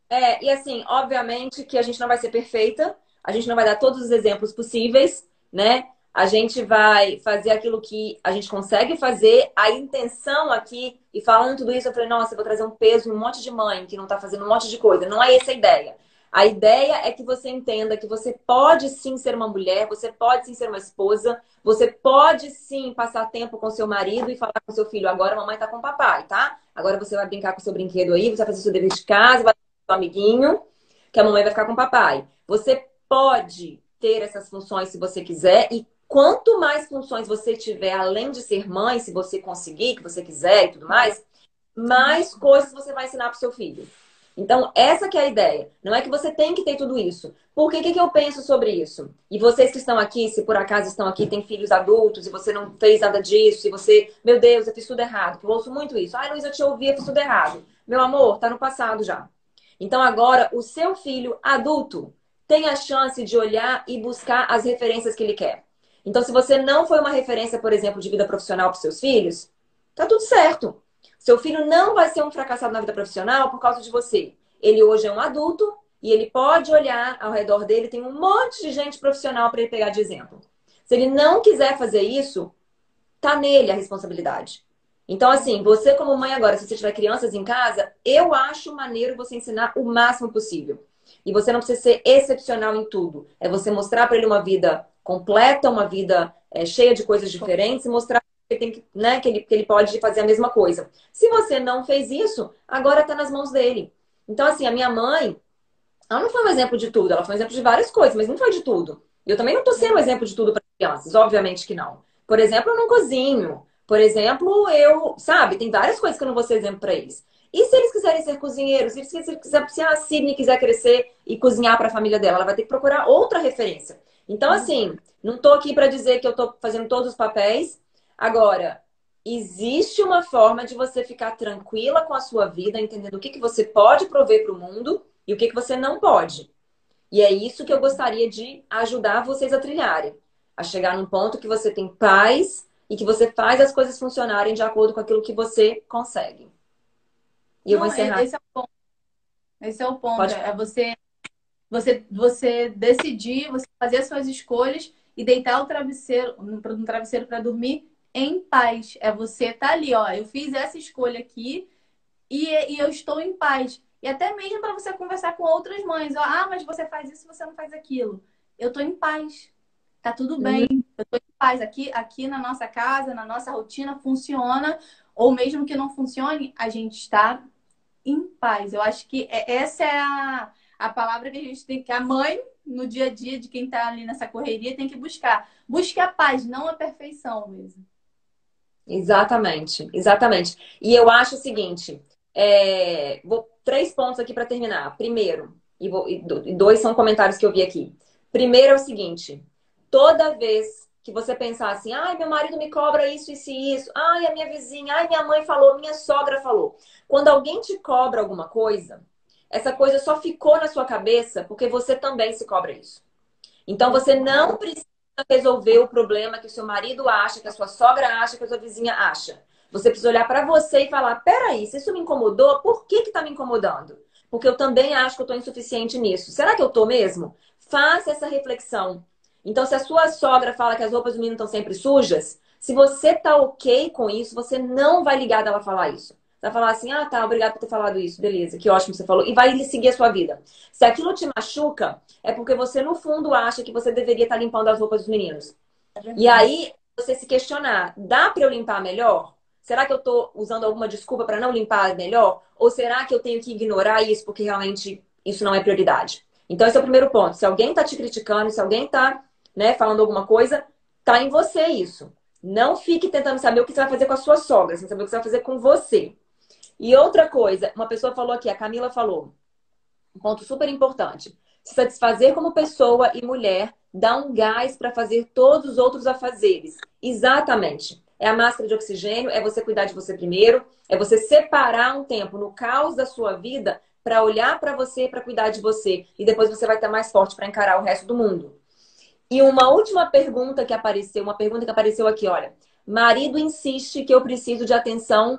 [SPEAKER 1] É, e assim, obviamente que a gente não vai ser perfeita, a gente não vai dar todos os exemplos possíveis, né? A gente vai fazer aquilo que a gente consegue fazer. A intenção aqui, e falando tudo isso, eu falei, nossa, eu vou trazer um peso um monte de mãe que não tá fazendo um monte de coisa. Não é essa a ideia. A ideia é que você entenda que você pode sim ser uma mulher, você pode sim ser uma esposa, você pode sim passar tempo com seu marido e falar com seu filho, agora a mamãe tá com o papai, tá? Agora você vai brincar com seu brinquedo aí, você vai fazer seu dever de casa, vai com seu amiguinho, que a mamãe vai ficar com o papai. Você pode ter essas funções se você quiser e quanto mais funções você tiver, além de ser mãe, se você conseguir, que você quiser e tudo mais, mais coisas você vai ensinar para o seu filho. Então, essa que é a ideia. Não é que você tem que ter tudo isso. Por que, que eu penso sobre isso? E vocês que estão aqui, se por acaso estão aqui, têm filhos adultos e você não fez nada disso, e você, meu Deus, eu fiz tudo errado. Eu ouço muito isso. Ai, Luiz, eu te ouvi, eu fiz tudo errado. Meu amor, tá no passado já. Então, agora, o seu filho adulto tem a chance de olhar e buscar as referências que ele quer. Então, se você não foi uma referência, por exemplo, de vida profissional para seus filhos, tá tudo certo. Seu filho não vai ser um fracassado na vida profissional por causa de você. Ele hoje é um adulto e ele pode olhar ao redor dele, tem um monte de gente profissional para ele pegar de exemplo. Se ele não quiser fazer isso, tá nele a responsabilidade. Então, assim, você como mãe agora, se você tiver crianças em casa, eu acho maneiro você ensinar o máximo possível. E você não precisa ser excepcional em tudo. É você mostrar para ele uma vida completa, uma vida é, cheia de coisas diferentes e mostrar que ele, tem que, né, que, ele, que ele pode fazer a mesma coisa. Se você não fez isso, agora está nas mãos dele. Então, assim, a minha mãe, ela não foi um exemplo de tudo, ela foi um exemplo de várias coisas, mas não foi de tudo. Eu também não estou sendo um exemplo de tudo para crianças, obviamente que não. Por exemplo, eu não cozinho. Por exemplo, eu, sabe, tem várias coisas que eu não vou ser exemplo para eles. E se eles quiserem ser cozinheiros? Se, quiser, se a Sidney quiser crescer e cozinhar para a família dela, ela vai ter que procurar outra referência. Então, assim, não estou aqui para dizer que eu estou fazendo todos os papéis. Agora, existe uma forma de você ficar tranquila com a sua vida, entendendo o que, que você pode prover para o mundo e o que, que você não pode. E é isso que eu gostaria de ajudar vocês a trilharem. A chegar num ponto que você tem paz e que você faz as coisas funcionarem de acordo com aquilo que você consegue.
[SPEAKER 2] E eu vou encerrar. Esse é o ponto. Esse é o ponto. É você você, você decidir, você fazer as suas escolhas e deitar o travesseiro, no travesseiro para dormir em paz. É você estar tá ali, ó. Eu fiz essa escolha aqui e, e eu estou em paz. E até mesmo para você conversar com outras mães. Ó, ah, mas você faz isso, você não faz aquilo. Eu estou em paz. Tá tudo bem. Uhum. Eu estou em paz. Aqui, aqui na nossa casa, na nossa rotina, funciona. ou mesmo que não funcione, a gente está em paz. Eu acho que é, essa é a, a palavra que a gente tem que a mãe no dia a dia de quem está ali nessa correria tem que buscar. Busque a paz, não a perfeição mesmo.
[SPEAKER 1] Exatamente, exatamente. E eu acho o seguinte, é, vou, três pontos aqui para terminar. Primeiro, e, vou, e dois são comentários que eu vi aqui. Primeiro é o seguinte: toda vez que você pensar assim, ai, meu marido me cobra isso, isso e isso, ai, a minha vizinha, ai, minha mãe falou, minha sogra falou. Quando alguém te cobra alguma coisa, essa coisa só ficou na sua cabeça porque você também se cobra isso. Então você não precisa resolver o problema que o seu marido acha, que a sua sogra acha, que a sua vizinha acha. Você precisa olhar para você e falar: peraí, se isso me incomodou, por que que tá me incomodando? Porque eu também acho que eu tô insuficiente nisso. Será que eu tô mesmo? Faça essa reflexão. Então, se a sua sogra fala que as roupas do menino estão sempre sujas, se você tá ok com isso, você não vai ligar dela falar isso. Você vai falar assim, ah, tá, obrigado por ter falado isso, beleza, que ótimo que você falou. E vai seguir a sua vida. Se aquilo te machuca, é porque você, no fundo, acha que você deveria estar tá limpando as roupas dos meninos. É e aí, você se questionar, dá para eu limpar melhor? Será que eu estou usando alguma desculpa para não limpar melhor? Ou será que eu tenho que ignorar isso porque realmente isso não é prioridade? Então, esse é o primeiro ponto. Se alguém está te criticando, se alguém está né, falando alguma coisa, tá em você isso. Não fique tentando saber o que você vai fazer com a sua sogra, sem saber o que você vai fazer com você. E outra coisa, uma pessoa falou aqui, a Camila falou, um ponto super importante. Se satisfazer como pessoa e mulher dá um gás para fazer todos os outros afazeres. Exatamente. É a máscara de oxigênio, é você cuidar de você primeiro, é você separar um tempo no caos da sua vida para olhar para você, para cuidar de você. E depois você vai estar mais forte para encarar o resto do mundo. E uma última pergunta que apareceu, uma pergunta que apareceu aqui, olha. Marido insiste que eu preciso de atenção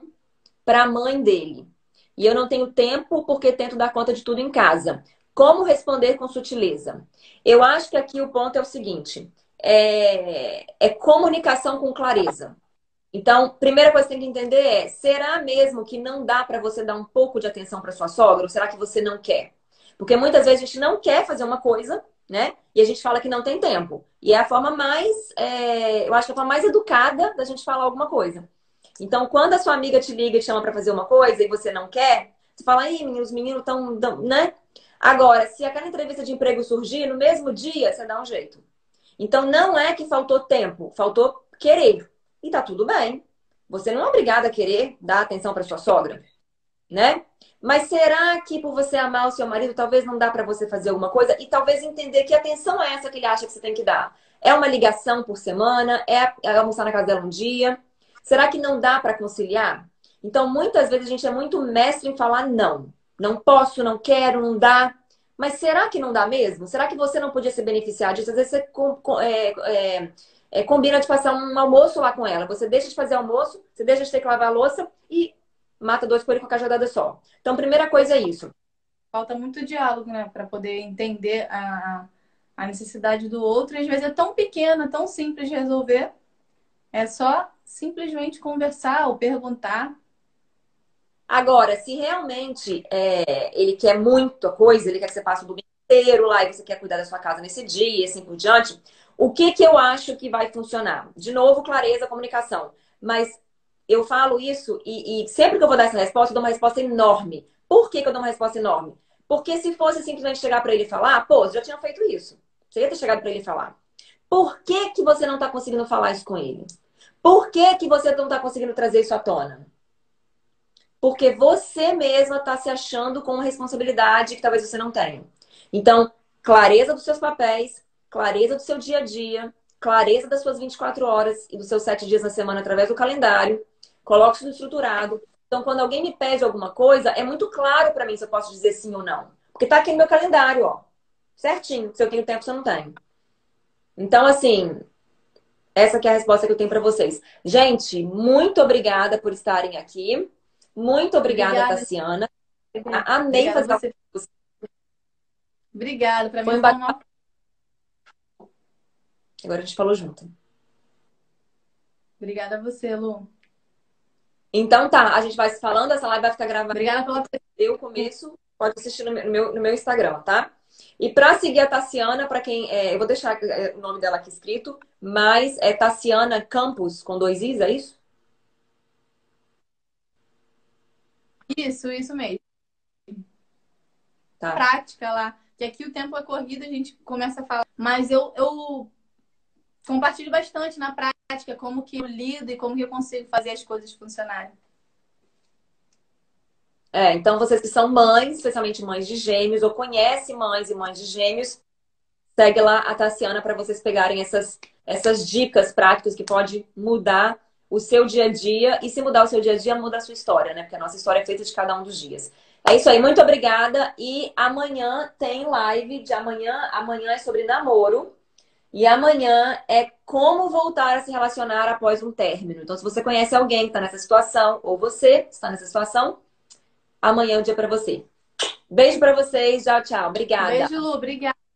[SPEAKER 1] para a mãe dele. E eu não tenho tempo porque tento dar conta de tudo em casa. Como responder com sutileza? Eu acho que aqui o ponto é o seguinte: é, é comunicação com clareza. Então, primeira coisa que tem que entender é: será mesmo que não dá para você dar um pouco de atenção para sua sogra? Ou será que você não quer? Porque muitas vezes a gente não quer fazer uma coisa, né? E a gente fala que não tem tempo. E é a forma mais, é, eu acho que é a forma mais educada da gente falar alguma coisa. Então, quando a sua amiga te liga e te chama para fazer uma coisa e você não quer, você fala, aí, os meninos estão, né? Agora, se aquela entrevista de emprego surgir no mesmo dia, você dá um jeito. Então, não é que faltou tempo, faltou querer. E tá tudo bem. Você não é obrigada a querer dar atenção para sua sogra, né? Mas será que por você amar o seu marido, talvez não dá para você fazer alguma coisa e talvez entender que atenção é essa que ele acha que você tem que dar? É uma ligação por semana? É, é almoçar na casa dela um dia? Será que não dá para conciliar? Então, muitas vezes a gente é muito mestre em falar não. Não posso, não quero, não dá. Mas será que não dá mesmo? Será que você não podia se beneficiar disso? Às vezes você é, é, é, combina de passar um almoço lá com ela. Você deixa de fazer almoço, você deixa de ter que lavar a louça e mata dois coelhos com a cajadada só. Então, primeira coisa é isso.
[SPEAKER 2] Falta muito diálogo, né? Para poder entender a, a necessidade do outro. Às vezes é tão pequena, tão simples de resolver. É só simplesmente conversar ou perguntar.
[SPEAKER 1] Agora, se realmente é, ele quer muita coisa, ele quer que você passe o domingo inteiro lá e você quer cuidar da sua casa nesse dia e assim por diante, o que, que eu acho que vai funcionar? De novo, clareza, comunicação. Mas eu falo isso e, e, sempre que eu vou dar essa resposta, eu dou uma resposta enorme. Por que, que eu dou uma resposta enorme? Porque se fosse simplesmente chegar para ele falar, pô, você já tinha feito isso. Você ia ter chegado para ele falar. Por que, que você não está conseguindo falar isso com ele? Por que, que você não está conseguindo trazer isso à tona? Porque você mesma está se achando com uma responsabilidade que talvez você não tenha. Então, clareza dos seus papéis, clareza do seu dia a dia, clareza das suas 24 horas e dos seus 7 dias na semana através do calendário. Coloque isso estruturado. Então, quando alguém me pede alguma coisa, é muito claro para mim se eu posso dizer sim ou não. Porque tá aqui no meu calendário, ó. Certinho. Se eu tenho tempo, se eu não tenho. Então, assim, essa é a resposta que eu tenho para vocês. Gente, muito obrigada por estarem aqui. Muito obrigada, obrigada. Tassiana. Amei
[SPEAKER 2] obrigada
[SPEAKER 1] fazer
[SPEAKER 2] você. Obrigada, para mim
[SPEAKER 1] foi uma... Agora a gente falou junto.
[SPEAKER 2] Obrigada a você, Lu.
[SPEAKER 1] Então tá, a gente vai se falando, essa live vai ficar gravada.
[SPEAKER 2] Obrigada pela
[SPEAKER 1] eu começo, pode assistir no meu, no meu Instagram, tá? E para seguir a Tassiana, para quem. É, eu vou deixar é, o nome dela aqui escrito, mas é Tassiana Campos, com dois Is, é isso?
[SPEAKER 2] Isso, isso mesmo.
[SPEAKER 1] Tá.
[SPEAKER 2] Prática lá. Que aqui o tempo é corrido, a gente começa a falar. Mas eu, eu compartilho bastante na prática como que eu lido e como que eu consigo fazer as coisas funcionarem.
[SPEAKER 1] É, então vocês que são mães, especialmente mães de gêmeos, ou conhecem mães e mães de gêmeos, segue lá a Tassiana para vocês pegarem essas, essas dicas práticas que pode mudar o seu dia a dia. E se mudar o seu dia a dia, muda a sua história, né? Porque a nossa história é feita de cada um dos dias. É isso aí, muito obrigada. E amanhã tem live de amanhã. Amanhã é sobre namoro. E amanhã é como voltar a se relacionar após um término. Então, se você conhece alguém que está nessa situação, ou você está nessa situação, amanhã é o dia para você. Beijo para vocês. Tchau, tchau. Obrigada.
[SPEAKER 2] Beijo, Lu. Obrigada.